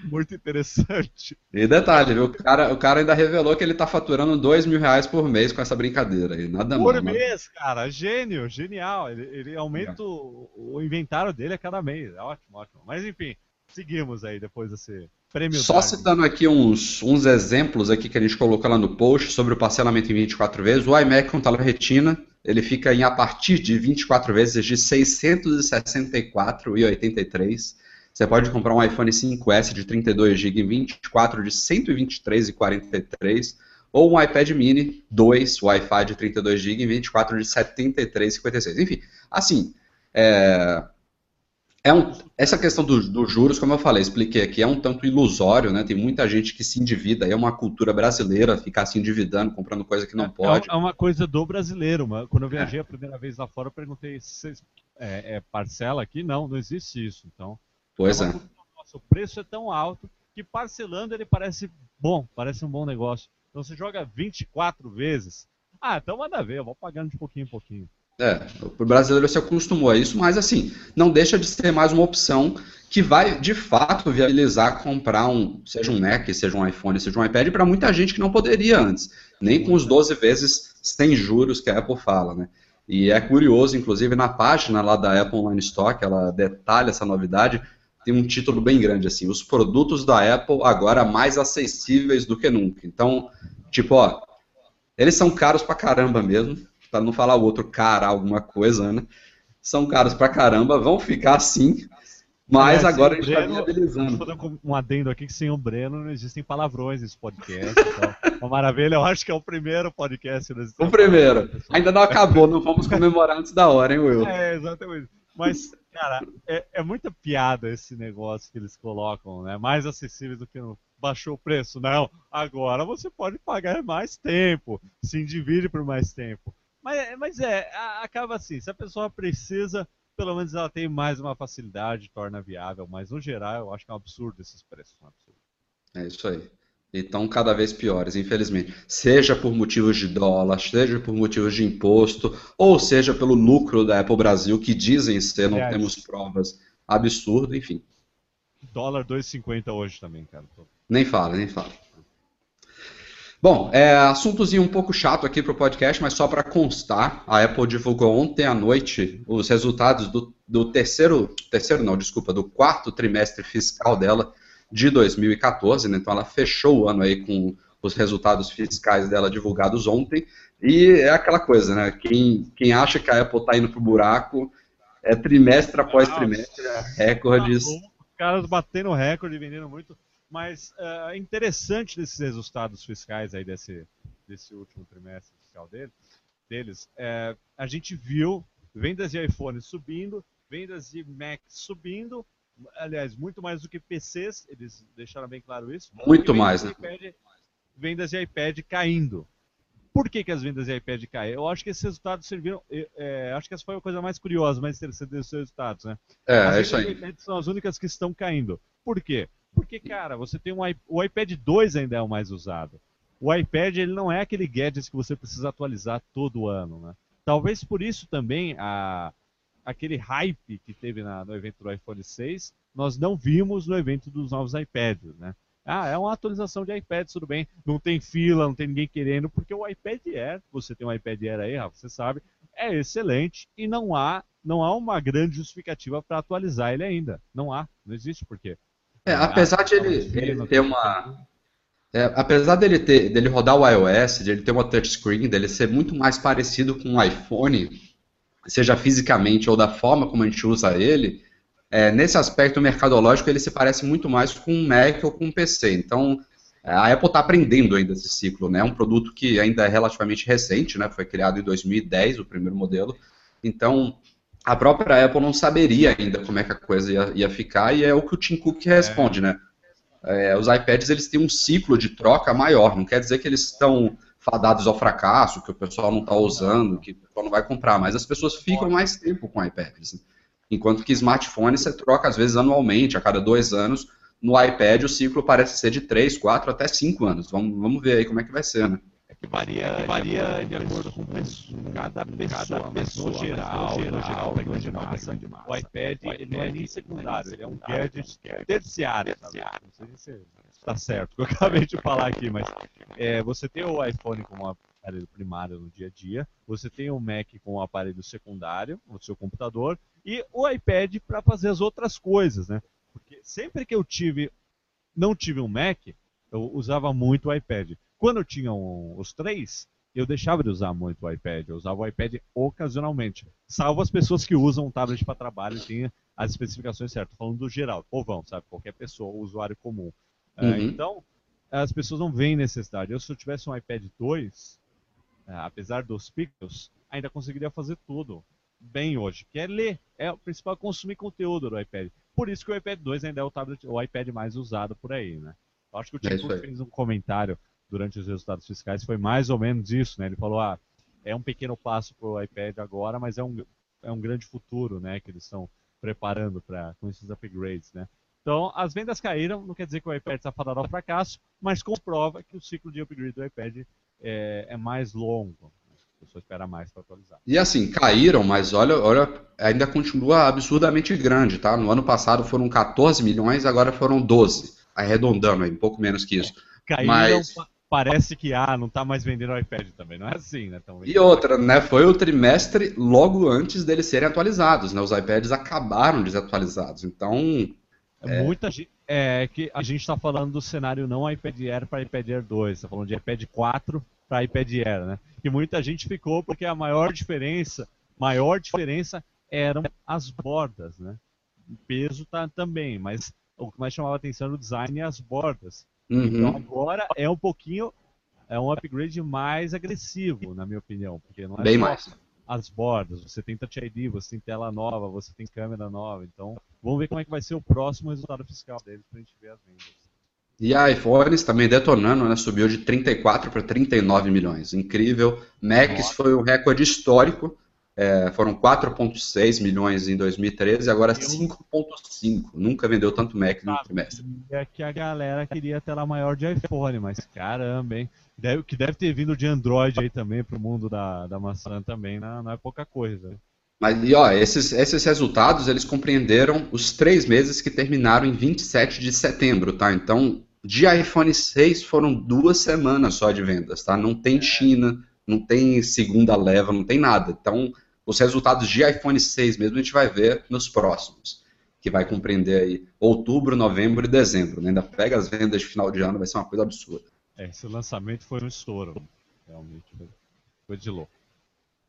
S2: Muito interessante.
S1: E detalhe, viu? O cara, o cara ainda revelou que ele tá faturando dois mil reais por mês com essa brincadeira aí. Nada
S2: Por mal, mês, mano. cara. Gênio, genial. Ele, ele aumenta é. o, o, inventário dele a cada mês. É ótimo, ótimo. Mas enfim, seguimos aí depois desse prêmio.
S1: Só citando aqui uns, uns exemplos aqui que a gente colocou lá no post sobre o parcelamento em 24 vezes. O iMac com tela retina, ele fica em a partir de 24 vezes de 664,83. Você pode comprar um iPhone 5S de 32 GB em 24 de 123,43 ou um iPad mini 2 Wi-Fi de 32 GB em 24 de 73,56. Enfim, assim, é, é um, essa questão dos do juros, como eu falei, expliquei aqui, é um tanto ilusório, né? Tem muita gente que se endivida, é uma cultura brasileira ficar se endividando, comprando coisa que não é, pode.
S2: É uma coisa do brasileiro, mas quando eu viajei é. a primeira vez lá fora, eu perguntei se é, é, parcela aqui, não, não existe isso. Então,
S1: pois é.
S2: Nossa, o preço é tão alto que parcelando ele parece bom, parece um bom negócio. Então você joga 24 vezes. Ah, então manda ver, eu vou pagando de pouquinho em pouquinho.
S1: É, o brasileiro se acostumou a isso, mas assim, não deixa de ser mais uma opção que vai de fato viabilizar comprar um, seja um Mac, seja um iPhone, seja um iPad, para muita gente que não poderia antes, nem com os 12 vezes sem juros que a Apple fala, né? E é curioso, inclusive, na página lá da Apple Online Stock, ela detalha essa novidade, tem um título bem grande assim, os produtos da Apple agora mais acessíveis do que nunca. Então, tipo, ó, eles são caros pra caramba mesmo, para não falar o outro cara, alguma coisa, né? São caros pra caramba, vão ficar assim, mas é, agora a gente está viabilizando.
S2: Vou fazer um adendo aqui que sem o Breno não existem palavrões nesse podcast. Então, uma maravilha, eu acho que é o primeiro podcast.
S1: O primeiro. Ainda não acabou, não vamos comemorar antes da hora, hein, Will?
S2: É, exatamente. Mas, cara, é, é muita piada esse negócio que eles colocam, né? Mais acessível do que no baixou o preço. Não, agora você pode pagar mais tempo, se divide por mais tempo. Mas, mas é, acaba assim, se a pessoa precisa, pelo menos ela tem mais uma facilidade, torna viável, mas no geral eu acho que é um absurdo esses preços. Um absurdo.
S1: É isso aí. E estão cada vez piores, infelizmente. Seja por motivos de dólar, seja por motivos de imposto, ou seja pelo lucro da Apple Brasil, que dizem ser, não temos provas, absurdo, enfim.
S2: Dólar 2,50 hoje também, cara.
S1: Nem fala, nem fala. Bom, é, assuntozinho um pouco chato aqui para o podcast, mas só para constar, a Apple divulgou ontem à noite os resultados do, do, terceiro, terceiro não, desculpa, do quarto trimestre fiscal dela de 2014, né? então ela fechou o ano aí com os resultados fiscais dela divulgados ontem, e é aquela coisa, né, quem, quem acha que a Apple está indo pro buraco, é trimestre após trimestre, é recordes... Os
S2: caras batendo recorde, vendendo muito. Mas é interessante desses resultados fiscais aí desse, desse último trimestre fiscal dele, deles, é, a gente viu vendas de iPhone subindo, vendas de Mac subindo, aliás, muito mais do que PCs, eles deixaram bem claro isso.
S1: Muito mais, né?
S2: IPad, vendas de iPad caindo. Por que, que as vendas de iPad caem? Eu acho que esses resultados serviram. É, acho que essa foi a coisa mais curiosa, mais interessante desses resultados, né?
S1: É,
S2: as
S1: é isso aí.
S2: iPad são as únicas que estão caindo. Por quê? Porque, cara, você tem um o iPad 2 ainda é o mais usado. O iPad ele não é aquele gadget que você precisa atualizar todo ano, né? Talvez por isso também a, aquele hype que teve na, no evento do iPhone 6, nós não vimos no evento dos novos iPads, né? Ah, é uma atualização de iPad, tudo bem. Não tem fila, não tem ninguém querendo, porque o iPad Air, você tem um iPad Air aí, Rafa, você sabe, é excelente e não há, não há uma grande justificativa para atualizar ele ainda. Não há, não existe por quê.
S1: É, apesar de ele, ele ter uma. É, apesar dele, ter, dele rodar o iOS, de ele ter uma touchscreen, dele ser muito mais parecido com o iPhone, seja fisicamente ou da forma como a gente usa ele, é, nesse aspecto mercadológico ele se parece muito mais com um Mac ou com um PC. Então, A Apple está aprendendo ainda esse ciclo, né? É um produto que ainda é relativamente recente, né? Foi criado em 2010, o primeiro modelo. Então, a própria Apple não saberia ainda como é que a coisa ia, ia ficar, e é o que o Tim Cook responde, é. né? É, os iPads eles têm um ciclo de troca maior, não quer dizer que eles estão fadados ao fracasso, que o pessoal não está usando, que o pessoal não vai comprar, mas as pessoas ficam mais tempo com iPads. Enquanto que smartphone você troca às vezes anualmente, a cada dois anos. No iPad o ciclo parece ser de três, quatro, até cinco anos. Vamos, vamos ver aí como é que vai ser, né?
S2: É que varia, varia de acordo com cada pessoa, cada pessoa no geral, no geral, no geral, o iPad ele não é nem secundário, ele é um gadget terciário. terciário. Não sei se está certo eu acabei de falar aqui, mas é, você tem o iPhone como aparelho primário no dia a dia, você tem o Mac com o aparelho secundário, o seu computador, e o iPad para fazer as outras coisas, né? Porque sempre que eu tive, não tive um Mac, eu usava muito o iPad. Quando eu tinha um, os três, eu deixava de usar muito o iPad. Eu usava o iPad ocasionalmente. Salvo as pessoas que usam um tablet para trabalho e têm as especificações certas. Falando do geral, povão, sabe? Qualquer pessoa, usuário comum. É, uhum. então, as pessoas não veem necessidade. Eu, se eu tivesse um iPad 2, é, apesar dos pixels, ainda conseguiria fazer tudo bem hoje, que é ler. É o principal consumir conteúdo do iPad. Por isso que o iPad 2 ainda é o tablet, o iPad mais usado por aí, né? Eu acho que o Tim é fez um comentário durante os resultados fiscais, foi mais ou menos isso, né? Ele falou, ah, é um pequeno passo para o iPad agora, mas é um, é um grande futuro, né? Que eles estão preparando para com esses upgrades, né? Então, as vendas caíram, não quer dizer que o iPad está fadado ao fracasso, mas comprova que o ciclo de upgrade do iPad é, é mais longo. A pessoa espera mais para atualizar.
S1: E assim, caíram, mas olha, olha, ainda continua absurdamente grande, tá? No ano passado foram 14 milhões, agora foram 12. Arredondando aí, um pouco menos que isso.
S2: Caíram, mas... parece que ah, não está mais vendendo o iPad também, não é assim, né?
S1: E outra, né? Foi o trimestre logo antes deles serem atualizados, né? Os iPads acabaram desatualizados. Então,
S2: é. Muita gente. É que a gente está falando do cenário não iPad Air para iPad Air 2, está falando de iPad 4 para iPad Air, né? E muita gente ficou porque a maior diferença, maior diferença eram as bordas, né? O peso tá também, mas o que mais chamava atenção era o design e as bordas. Uhum. Então agora é um pouquinho, é um upgrade mais agressivo, na minha opinião, porque não é
S1: Bem mais
S2: as bordas, você tem Touch ID, você tem tela nova, você tem câmera nova. Então, vamos ver como é que vai ser o próximo resultado fiscal deles para a gente ver as vendas.
S1: E a iPhones também detonando, né? Subiu de 34 para 39 milhões. Incrível. Macs Nossa. foi um recorde histórico. É, foram 4,6 milhões em 2013 e agora 5,5. Nunca vendeu tanto Mac no trimestre.
S2: É que a galera queria tela maior de iPhone, mas caramba, hein? Deve, que deve ter vindo de Android aí também pro mundo da, da maçã também, não, não é pouca coisa.
S1: Mas, e ó, esses, esses resultados, eles compreenderam os três meses que terminaram em 27 de setembro, tá? Então, de iPhone 6 foram duas semanas só de vendas, tá? Não tem China, não tem segunda leva, não tem nada. Então, os resultados de iPhone 6 mesmo a gente vai ver nos próximos, que vai compreender aí outubro, novembro e dezembro. Né? Ainda pega as vendas de final de ano, vai ser uma coisa absurda.
S2: É, esse lançamento foi um estouro, realmente, foi de louco.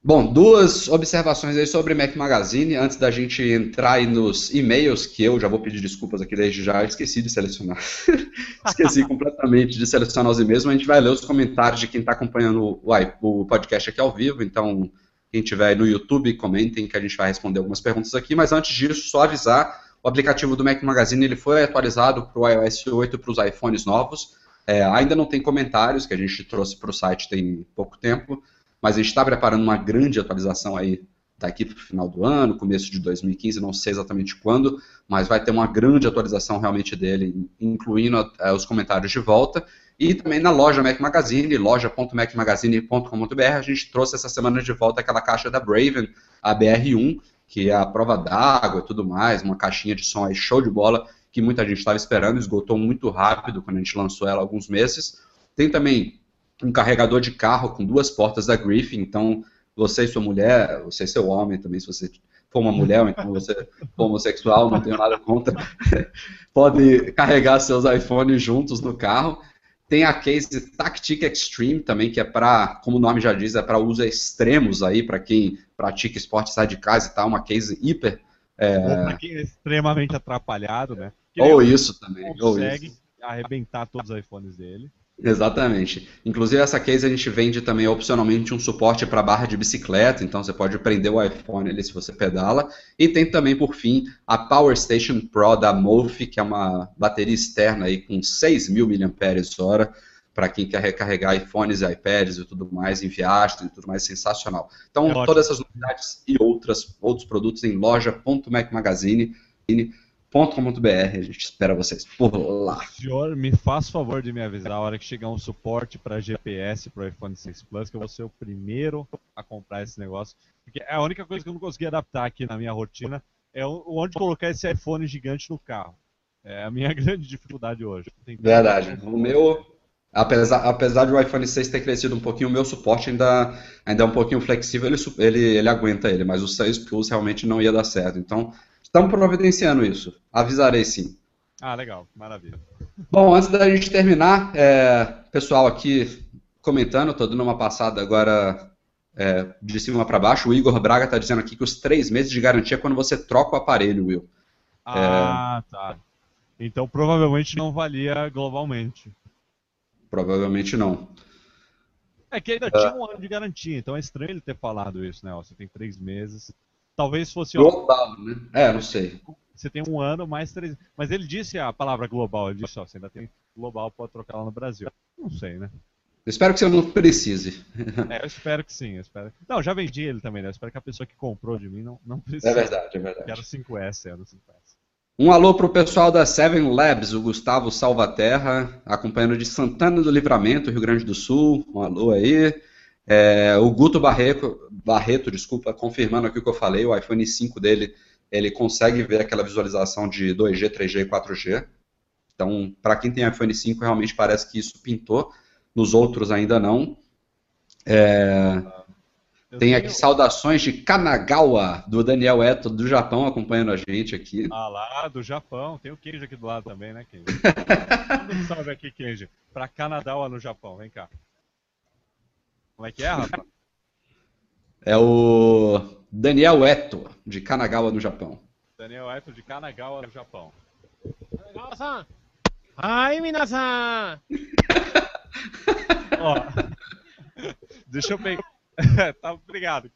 S1: Bom, duas observações aí sobre Mac Magazine, antes da gente entrar aí nos e-mails, que eu já vou pedir desculpas aqui desde já, esqueci de selecionar. esqueci completamente de selecionar os e-mails, mas a gente vai ler os comentários de quem está acompanhando o, o podcast aqui ao vivo, então quem tiver aí no YouTube, comentem que a gente vai responder algumas perguntas aqui, mas antes disso, só avisar, o aplicativo do Mac Magazine ele foi atualizado para o iOS 8 para os iPhones novos, é, ainda não tem comentários, que a gente trouxe para o site tem pouco tempo, mas a gente está preparando uma grande atualização aí daqui para o final do ano, começo de 2015, não sei exatamente quando, mas vai ter uma grande atualização realmente dele, incluindo é, os comentários de volta. E também na loja Mac Magazine, loja.macmagazine.com.br, a gente trouxe essa semana de volta aquela caixa da Braven, a BR1, que é a prova d'água e tudo mais, uma caixinha de som aí show de bola, que muita gente estava esperando, esgotou muito rápido quando a gente lançou ela há alguns meses. Tem também um carregador de carro com duas portas da Griffin, então você e sua mulher, você e seu homem também, se você for uma mulher, ou então você for homossexual, não tenho nada contra, pode carregar seus iPhones juntos no carro. Tem a case Tactic Extreme também, que é para, como o nome já diz, é para uso extremos aí, para quem pratica esporte, sai de casa e tal, uma case hiper.
S2: É... Para quem é extremamente atrapalhado, né?
S1: Ou isso também. Consegue, ou isso.
S2: arrebentar todos os iPhones dele.
S1: Exatamente. Inclusive, essa case a gente vende também opcionalmente um suporte para barra de bicicleta, então você pode prender o iPhone ali se você pedala. E tem também, por fim, a Power Station Pro da Mofi, que é uma bateria externa aí com 6.000 mAh para quem quer recarregar iPhones e iPads e tudo mais em viagem e tudo mais, sensacional. Então, é todas essas novidades e outras, outros produtos em loja.macmagazine.com com.br. A gente espera vocês por lá.
S2: Senhor, me faz favor de me avisar a hora que chegar um suporte para GPS para o iPhone 6 Plus, que eu vou ser o primeiro a comprar esse negócio. Porque é a única coisa que eu não consegui adaptar aqui na minha rotina é onde colocar esse iPhone gigante no carro. É a minha grande dificuldade hoje.
S1: Verdade. O meu, apesar, apesar de o iPhone 6 ter crescido um pouquinho, o meu suporte ainda, ainda é um pouquinho flexível, ele, ele, ele aguenta ele, mas o 6 Plus realmente não ia dar certo. Então, Estamos providenciando isso. Avisarei sim.
S2: Ah, legal. Maravilha.
S1: Bom, antes da gente terminar, é, pessoal aqui comentando, estou dando uma passada agora é, de cima para baixo. O Igor Braga está dizendo aqui que os três meses de garantia é quando você troca o aparelho, Will.
S2: Ah, é... tá. Então provavelmente não valia globalmente.
S1: Provavelmente não.
S2: É que ainda tinha um ano de garantia, então é estranho ele ter falado isso, né? Você tem três meses. Talvez fosse.
S1: Global, né? É, não sei.
S2: Você tem um ano mais três. Mas ele disse a palavra global. Ele disse: ó, você ainda tem global, pode trocar lá no Brasil. Não sei, né?
S1: Eu espero que você não precise.
S2: É, eu espero que sim. Eu espero... Não, já vendi ele também, né? Eu espero que a pessoa que comprou de mim não, não precise.
S1: É verdade, é verdade.
S2: Quero 5S, é do 5S.
S1: Um alô pro pessoal da Seven Labs, o Gustavo Salvaterra, acompanhando de Santana do Livramento, Rio Grande do Sul. Um alô aí. É, o Guto Barreto, Barreto, desculpa, confirmando aqui o que eu falei, o iPhone 5 dele, ele consegue ver aquela visualização de 2G, 3G e 4G. Então, para quem tem iPhone 5, realmente parece que isso pintou. Nos outros ainda não. É, tem aqui saudações de Kanagawa, do Daniel Eto, do Japão, acompanhando a gente aqui.
S2: Ah lá, do Japão. Tem o Kenji aqui do lado também, né, Kenji? Salve aqui, Kenji. Para Kanagawa, no Japão. Vem cá. Como é que é, Rafa?
S1: É o Daniel Eto, de Kanagawa, no Japão.
S2: Daniel Eto, de Kanagawa, no Japão.
S4: Kanagawa-san! Ai, minasan!
S2: Ó, deixa eu pegar... tá, obrigado.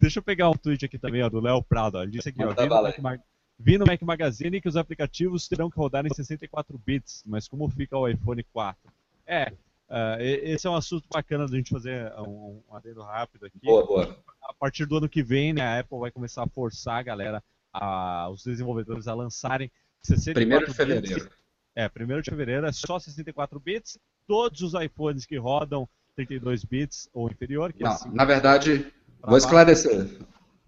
S2: Deixa eu pegar um tweet aqui também, ó, do Léo Prado. Ele disse aqui, ó, vi no, Mac Mag... vi no Mac Magazine que os aplicativos terão que rodar em 64 bits, mas como fica o iPhone 4? É, Uh, esse é um assunto bacana da gente fazer um, um adendo rápido aqui.
S1: Boa, boa.
S2: A partir do ano que vem, né, a Apple vai começar a forçar a galera, a, os desenvolvedores a lançarem
S1: 64 1 de fevereiro.
S2: Bits. É, 1 de fevereiro é só 64 bits. Todos os iPhones que rodam 32 bits ou inferior.
S1: Não, é na verdade, vou esclarecer.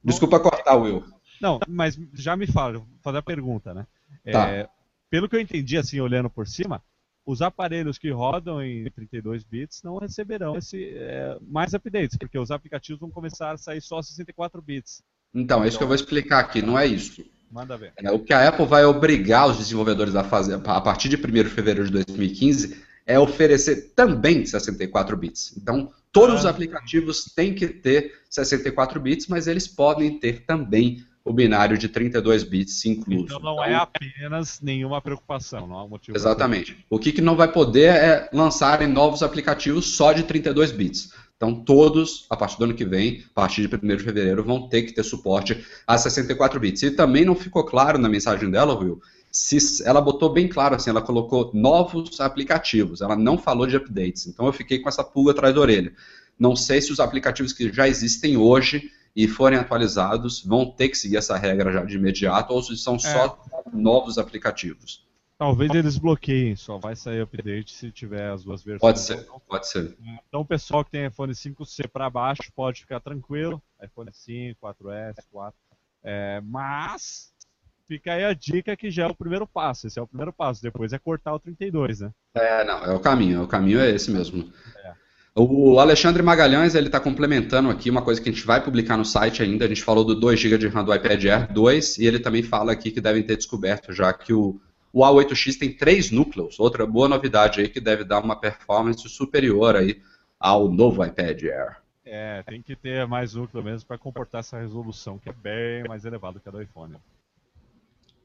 S1: Desculpa cortar, Will.
S2: Não, mas já me fala, vou fazer a pergunta, né? Tá. É, pelo que eu entendi, assim, olhando por cima, os aparelhos que rodam em 32 bits não receberão esse, é, mais updates, porque os aplicativos vão começar a sair só 64 bits.
S1: Então, é isso que eu vou explicar aqui, não é isso.
S2: Manda ver.
S1: É, o que a Apple vai obrigar os desenvolvedores a fazer a partir de 1 de fevereiro de 2015 é oferecer também 64 bits. Então, todos ah. os aplicativos têm que ter 64 bits, mas eles podem ter também o binário de 32 bits incluso.
S2: Então não é então, é apenas nenhuma preocupação, não há motivo.
S1: Exatamente. O que, que não vai poder é lançarem novos aplicativos só de 32 bits. Então todos, a partir do ano que vem, a partir de 1 de fevereiro, vão ter que ter suporte a 64 bits. E também não ficou claro na mensagem dela, Will, se ela botou bem claro assim, ela colocou novos aplicativos, ela não falou de updates. Então eu fiquei com essa pulga atrás da orelha. Não sei se os aplicativos que já existem hoje e forem atualizados, vão ter que seguir essa regra já de imediato, ou se são só é. novos aplicativos.
S2: Talvez eles bloqueiem, só vai sair update se tiver as duas versões.
S1: Pode ser, pode ser.
S2: Então o pessoal que tem iPhone 5C para baixo pode ficar tranquilo, iPhone 5, 4S, 4. É, mas fica aí a dica que já é o primeiro passo. Esse é o primeiro passo. Depois é cortar o 32, né?
S1: É, não, é o caminho. É o caminho é esse mesmo. É. O Alexandre Magalhães ele está complementando aqui uma coisa que a gente vai publicar no site ainda. A gente falou do 2 GB de RAM do iPad Air 2 e ele também fala aqui que devem ter descoberto já que o, o A8X tem três núcleos. Outra boa novidade aí que deve dar uma performance superior aí ao novo iPad Air.
S2: É, tem que ter mais núcleo mesmo para comportar essa resolução que é bem mais elevada que a do iPhone.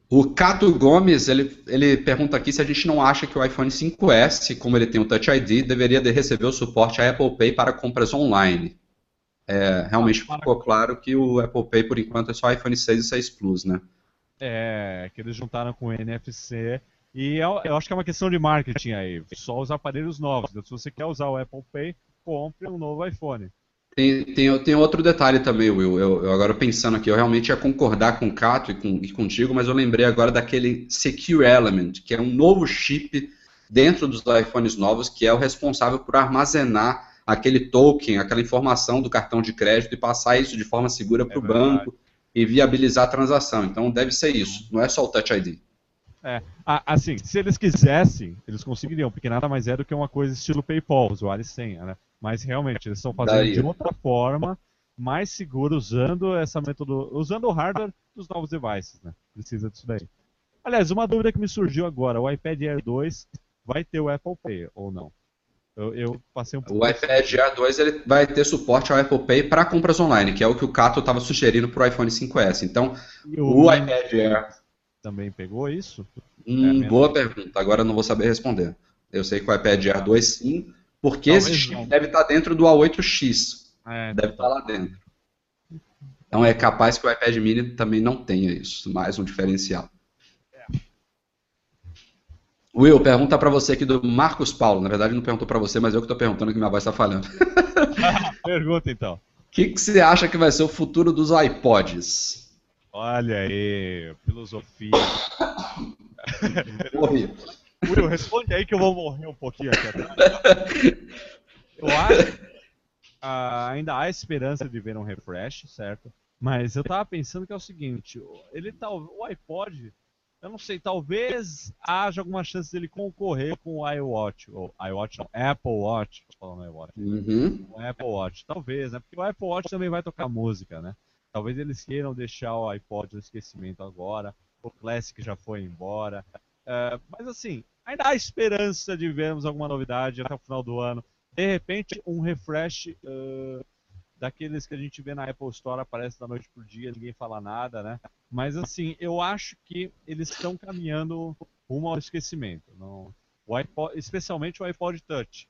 S1: O Cato Gomes, ele, ele pergunta aqui se a gente não acha que o iPhone 5S, como ele tem o Touch ID, deveria de receber o suporte à Apple Pay para compras online. É, realmente ficou claro que o Apple Pay, por enquanto, é só iPhone 6 e 6 Plus, né?
S2: É, que eles juntaram com o NFC. E eu, eu acho que é uma questão de marketing aí. Só os aparelhos novos. Então, se você quer usar o Apple Pay, compre um novo iPhone.
S1: Tem, tem, tem outro detalhe também, Will. Eu, eu, agora pensando aqui, eu realmente ia concordar com o Cato e, com, e contigo, mas eu lembrei agora daquele Secure Element, que é um novo chip dentro dos iPhones novos, que é o responsável por armazenar aquele token, aquela informação do cartão de crédito e passar isso de forma segura para o é banco e viabilizar a transação. Então deve ser isso, não é só o Touch ID.
S2: É, assim, se eles quisessem, eles conseguiriam, porque nada mais é do que uma coisa estilo PayPal, usuário senha, né? Mas realmente, eles estão fazendo Daí. de outra forma, mais seguro, usando essa metodologia, usando o hardware dos novos devices, né? Precisa disso daí. Aliás, uma dúvida que me surgiu agora, o iPad Air 2 vai ter o Apple Pay ou não? Eu, eu passei um pouco...
S1: O iPad Air 2 ele vai ter suporte ao Apple Pay para compras online, que é o que o Cato estava sugerindo para o iPhone 5S. Então, o, o iPad Air
S2: também pegou isso?
S1: Hum, é boa pergunta. Agora não vou saber responder. Eu sei que o iPad Air 2 sim, porque Talvez esse chip não. deve estar dentro do A8X. É, deve estar lá dentro. Então é capaz que o iPad mini também não tenha isso, mais um diferencial. É. Will, pergunta para você aqui do Marcos Paulo. Na verdade, não perguntou para você, mas eu que estou perguntando que minha voz está falhando.
S2: pergunta então.
S1: O que, que você acha que vai ser o futuro dos iPods?
S2: Olha aí, filosofia. Morri. Will, responde aí que eu vou morrer um pouquinho aqui atrás. Eu acho ah, ainda há esperança de ver um refresh, certo? Mas eu tava pensando que é o seguinte, ele tá, o iPod, eu não sei, talvez haja alguma chance dele concorrer com o iWatch, ou iWatch não, Apple Watch, falando iWatch, uhum. o Apple Watch, talvez, né? Porque o Apple Watch também vai tocar música, né? Talvez eles queiram deixar o iPod no esquecimento agora. O Classic já foi embora. Uh, mas assim, ainda há esperança de vermos alguma novidade até o final do ano. De repente, um refresh uh, daqueles que a gente vê na Apple Store aparece da noite por dia, ninguém fala nada, né? Mas assim, eu acho que eles estão caminhando rumo ao esquecimento. Não, o iPod, especialmente o iPod Touch.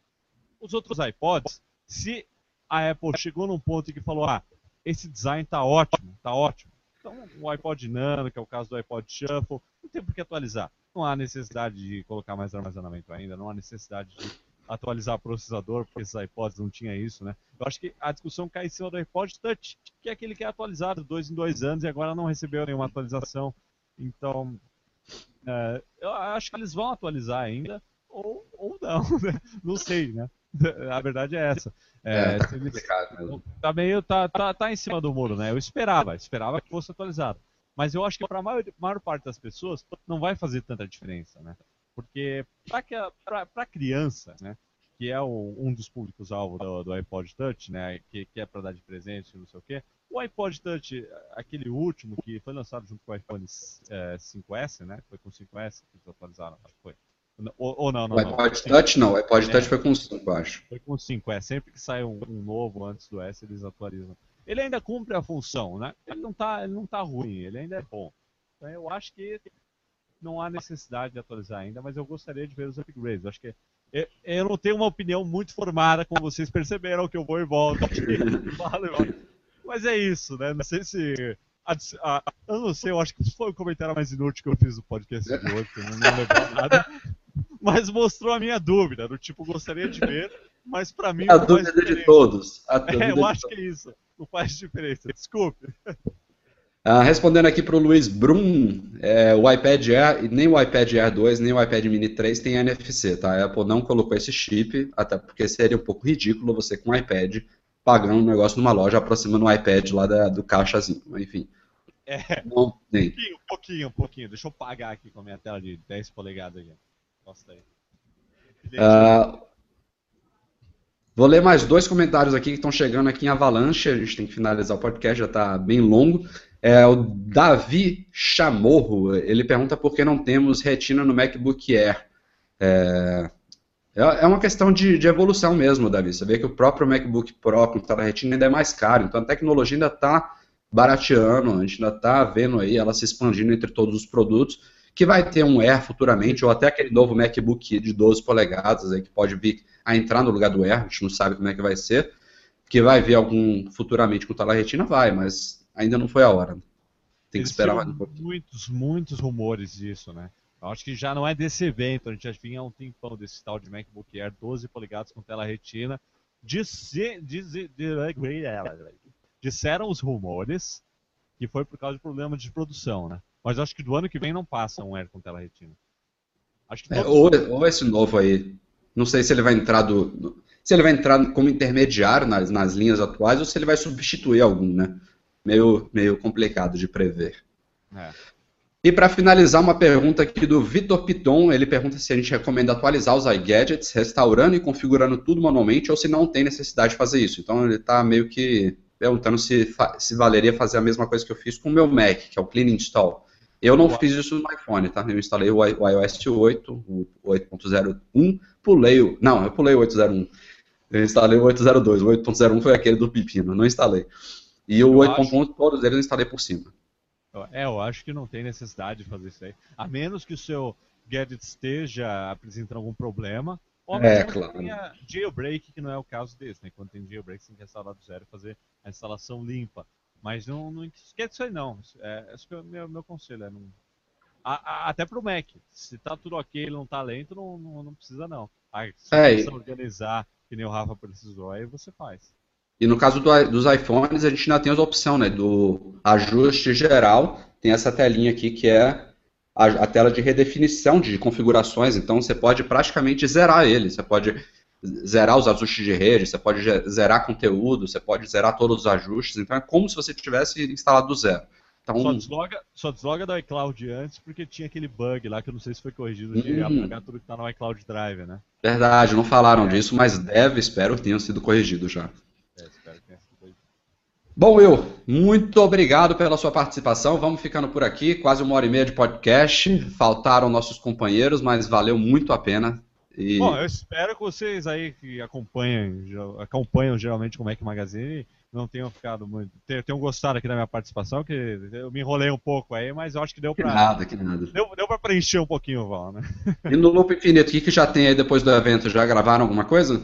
S2: Os outros iPods, se a Apple chegou num ponto em que falou, ah, esse design tá ótimo, tá ótimo. Então, o iPod Nano, que é o caso do iPod Shuffle, não tem por que atualizar. Não há necessidade de colocar mais armazenamento ainda, não há necessidade de atualizar o processador, porque esses iPods não tinham isso, né? Eu acho que a discussão cai em cima do iPod Touch, que é aquele que é atualizado dois em dois anos e agora não recebeu nenhuma atualização. Então, é, eu acho que eles vão atualizar ainda, ou, ou não, né? Não sei, né? A verdade é essa. É, é tá mesmo. Tá meio, tá, tá, tá em cima do muro, né? Eu esperava, esperava que fosse atualizado. Mas eu acho que para a maior, maior, parte das pessoas não vai fazer tanta diferença, né? Porque para criança, né? Que é o, um dos públicos-alvo do, do, iPod Touch, né? Que, que é para dar de presente, não sei o quê. O iPod Touch, aquele último que foi lançado junto com o iPhone é, 5S, né? Foi com o 5S que eles atualizaram, acho que foi. Ou, ou não, não. O
S1: iPod Touch não, o iPod é, Touch foi com 5, acho.
S2: Foi com 5, é. Sempre que sai um, um, novo antes do S, eles atualizam. Ele ainda cumpre a função, né? Ele não tá, ele não tá ruim, ele ainda é bom. Então eu acho que não há necessidade de atualizar ainda, mas eu gostaria de ver os upgrades. Eu acho que eu, eu não tenho uma opinião muito formada, como vocês perceberam, que eu vou e volto. mas é isso, né? Não sei se a, a, eu não sei, eu acho que foi o comentário mais inútil que eu fiz no podcast de hoje, não, levou nada mas mostrou a minha dúvida, do tipo, gostaria de ver, mas para mim.
S1: A dúvida de todos.
S2: É, eu acho que é isso. Não faz diferença. Desculpe.
S1: Ah, respondendo aqui para o Luiz Brum, é, o iPad Air, nem o iPad Air 2, nem o iPad Mini 3 tem NFC, tá? A Apple não colocou esse chip, até porque seria um pouco ridículo você com um iPad pagando um negócio numa loja aproximando o iPad lá da, do caixazinho, enfim.
S2: É, não. Um pouquinho, um pouquinho, um pouquinho. Deixa eu pagar aqui com a minha tela de 10 polegadas aqui.
S1: Uh, vou ler mais dois comentários aqui que estão chegando aqui em avalanche. A gente tem que finalizar o podcast, já está bem longo. É, o Davi Chamorro, ele pergunta por que não temos retina no MacBook Air. É, é, é uma questão de, de, evolução mesmo, Davi. Você vê que o próprio MacBook Pro com tela retina ainda é mais caro, então a tecnologia ainda está barateando, a gente ainda está vendo aí ela se expandindo entre todos os produtos, que vai ter um Air futuramente, ou até aquele novo MacBook de 12 polegadas aí que pode vir a entrar no lugar do Air, a gente não sabe como é que vai ser, que vai vir algum futuramente com tela retina, vai, mas ainda não foi a hora. Tem que esperar mais um pouquinho.
S2: Muitos, muitos rumores disso, né? Eu acho que já não é desse evento, a gente já vinha há um tempão desse tal de MacBook Air 12 polegadas com tela retina. Disse, disse, disseram os rumores que foi por causa de problemas de produção, né? Mas acho que do ano que vem não passa um Air com tela retina.
S1: Acho que é, ou, ou, esse novo aí. Não sei se ele vai entrar do. Se ele vai entrar como intermediário nas, nas linhas atuais ou se ele vai substituir algum, né? Meio, meio complicado de prever. É. E para finalizar, uma pergunta aqui do Vitor Piton. Ele pergunta se a gente recomenda atualizar os iGadgets, restaurando e configurando tudo manualmente, ou se não tem necessidade de fazer isso. Então ele está meio que perguntando se, se valeria fazer a mesma coisa que eu fiz com o meu Mac, que é o Clean Install. Eu não fiz isso no iPhone, tá? Eu instalei o iOS 8, o 8.01, pulei o... Não, eu pulei o 8.01. Eu instalei o 8.02, o 8.01 foi aquele do pepino, não instalei. E o 8.1, acho... todos eles eu instalei por cima.
S2: É, eu acho que não tem necessidade de fazer isso aí. A menos que o seu gadget esteja apresentando algum problema.
S1: Ou é, claro.
S2: tenha jailbreak, que não é o caso desse, né? Quando tem jailbreak, você tem que instalar do zero e fazer a instalação limpa. Mas não, não esquece isso aí não. É, esse é o meu, meu conselho. É não... a, a, até pro Mac. Se tá tudo ok, ele não tá lento, não, não, não precisa não. Aí, se é, você organizar, que nem o Rafa precisou, aí você faz.
S1: E no caso do, dos iPhones, a gente ainda tem a opção, né? Do ajuste geral. Tem essa telinha aqui que é a, a, tela de redefinição de configurações. Então você pode praticamente zerar ele. Você pode zerar os ajustes de rede, você pode zerar conteúdo, você pode zerar todos os ajustes. Então é como se você tivesse instalado do zero. Então,
S2: só, desloga, só desloga do iCloud antes porque tinha aquele bug lá que eu não sei se foi corrigido de hum. apagar tudo que está no iCloud Drive, né?
S1: Verdade, não falaram é. disso, mas deve, espero, tenha sido corrigido já. Bom, Will, muito obrigado pela sua participação. Vamos ficando por aqui, quase uma hora e meia de podcast. Faltaram nossos companheiros, mas valeu muito a pena.
S2: E... Bom, eu espero que vocês aí que acompanham, acompanham geralmente o Mac Magazine não tenham ficado muito. Tenham gostado aqui da minha participação, que eu me enrolei um pouco aí, mas eu acho que deu pra.
S1: Que nada, que nada.
S2: Deu, deu pra preencher um pouquinho o Val, né?
S1: E no Loop Infinito, o que, que já tem aí depois do evento? Já gravaram alguma coisa?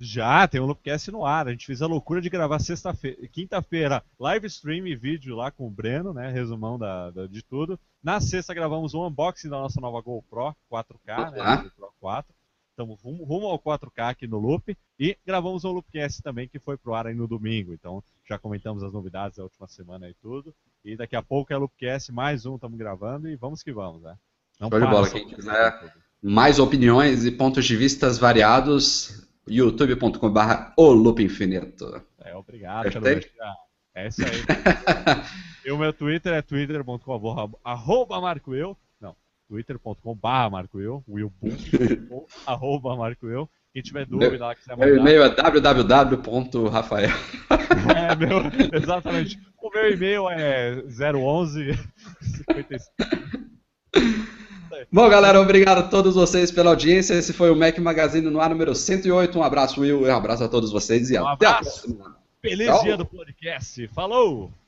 S2: Já, tem um Loopcast no ar. A gente fez a loucura de gravar sexta-feira, quinta-feira, live stream e vídeo lá com o Breno, né? Resumão da, da, de tudo. Na sexta gravamos um unboxing da nossa nova GoPro 4K, né? GoPro 4. Estamos rumo, rumo, ao 4K aqui no Loop. E gravamos um Loopcast também que foi pro ar aí no domingo. Então já comentamos as novidades da última semana e tudo. E daqui a pouco é Loopcast, mais um estamos gravando e vamos que vamos, né?
S1: Não Show de bola, quem quiser mais opiniões e pontos de vistas variados, youtube.com.br o loop infinito.
S2: É, obrigado É isso aí. e o meu Twitter é twitter.com arroba marco eu. Não, twitter.com barra marco eu, willboom, arroba marco eu. Quem tiver dúvida lá, quiser
S1: mandar. Meu e-mail é www.rafael.
S2: É, meu, exatamente. O meu e-mail é 011 55.
S1: Bom, galera, obrigado a todos vocês pela audiência. Esse foi o Mac Magazine no ar número 108. Um abraço, Will, um abraço a todos vocês e um até abraço. a próxima.
S2: Feliz Tchau. dia do podcast. Falou!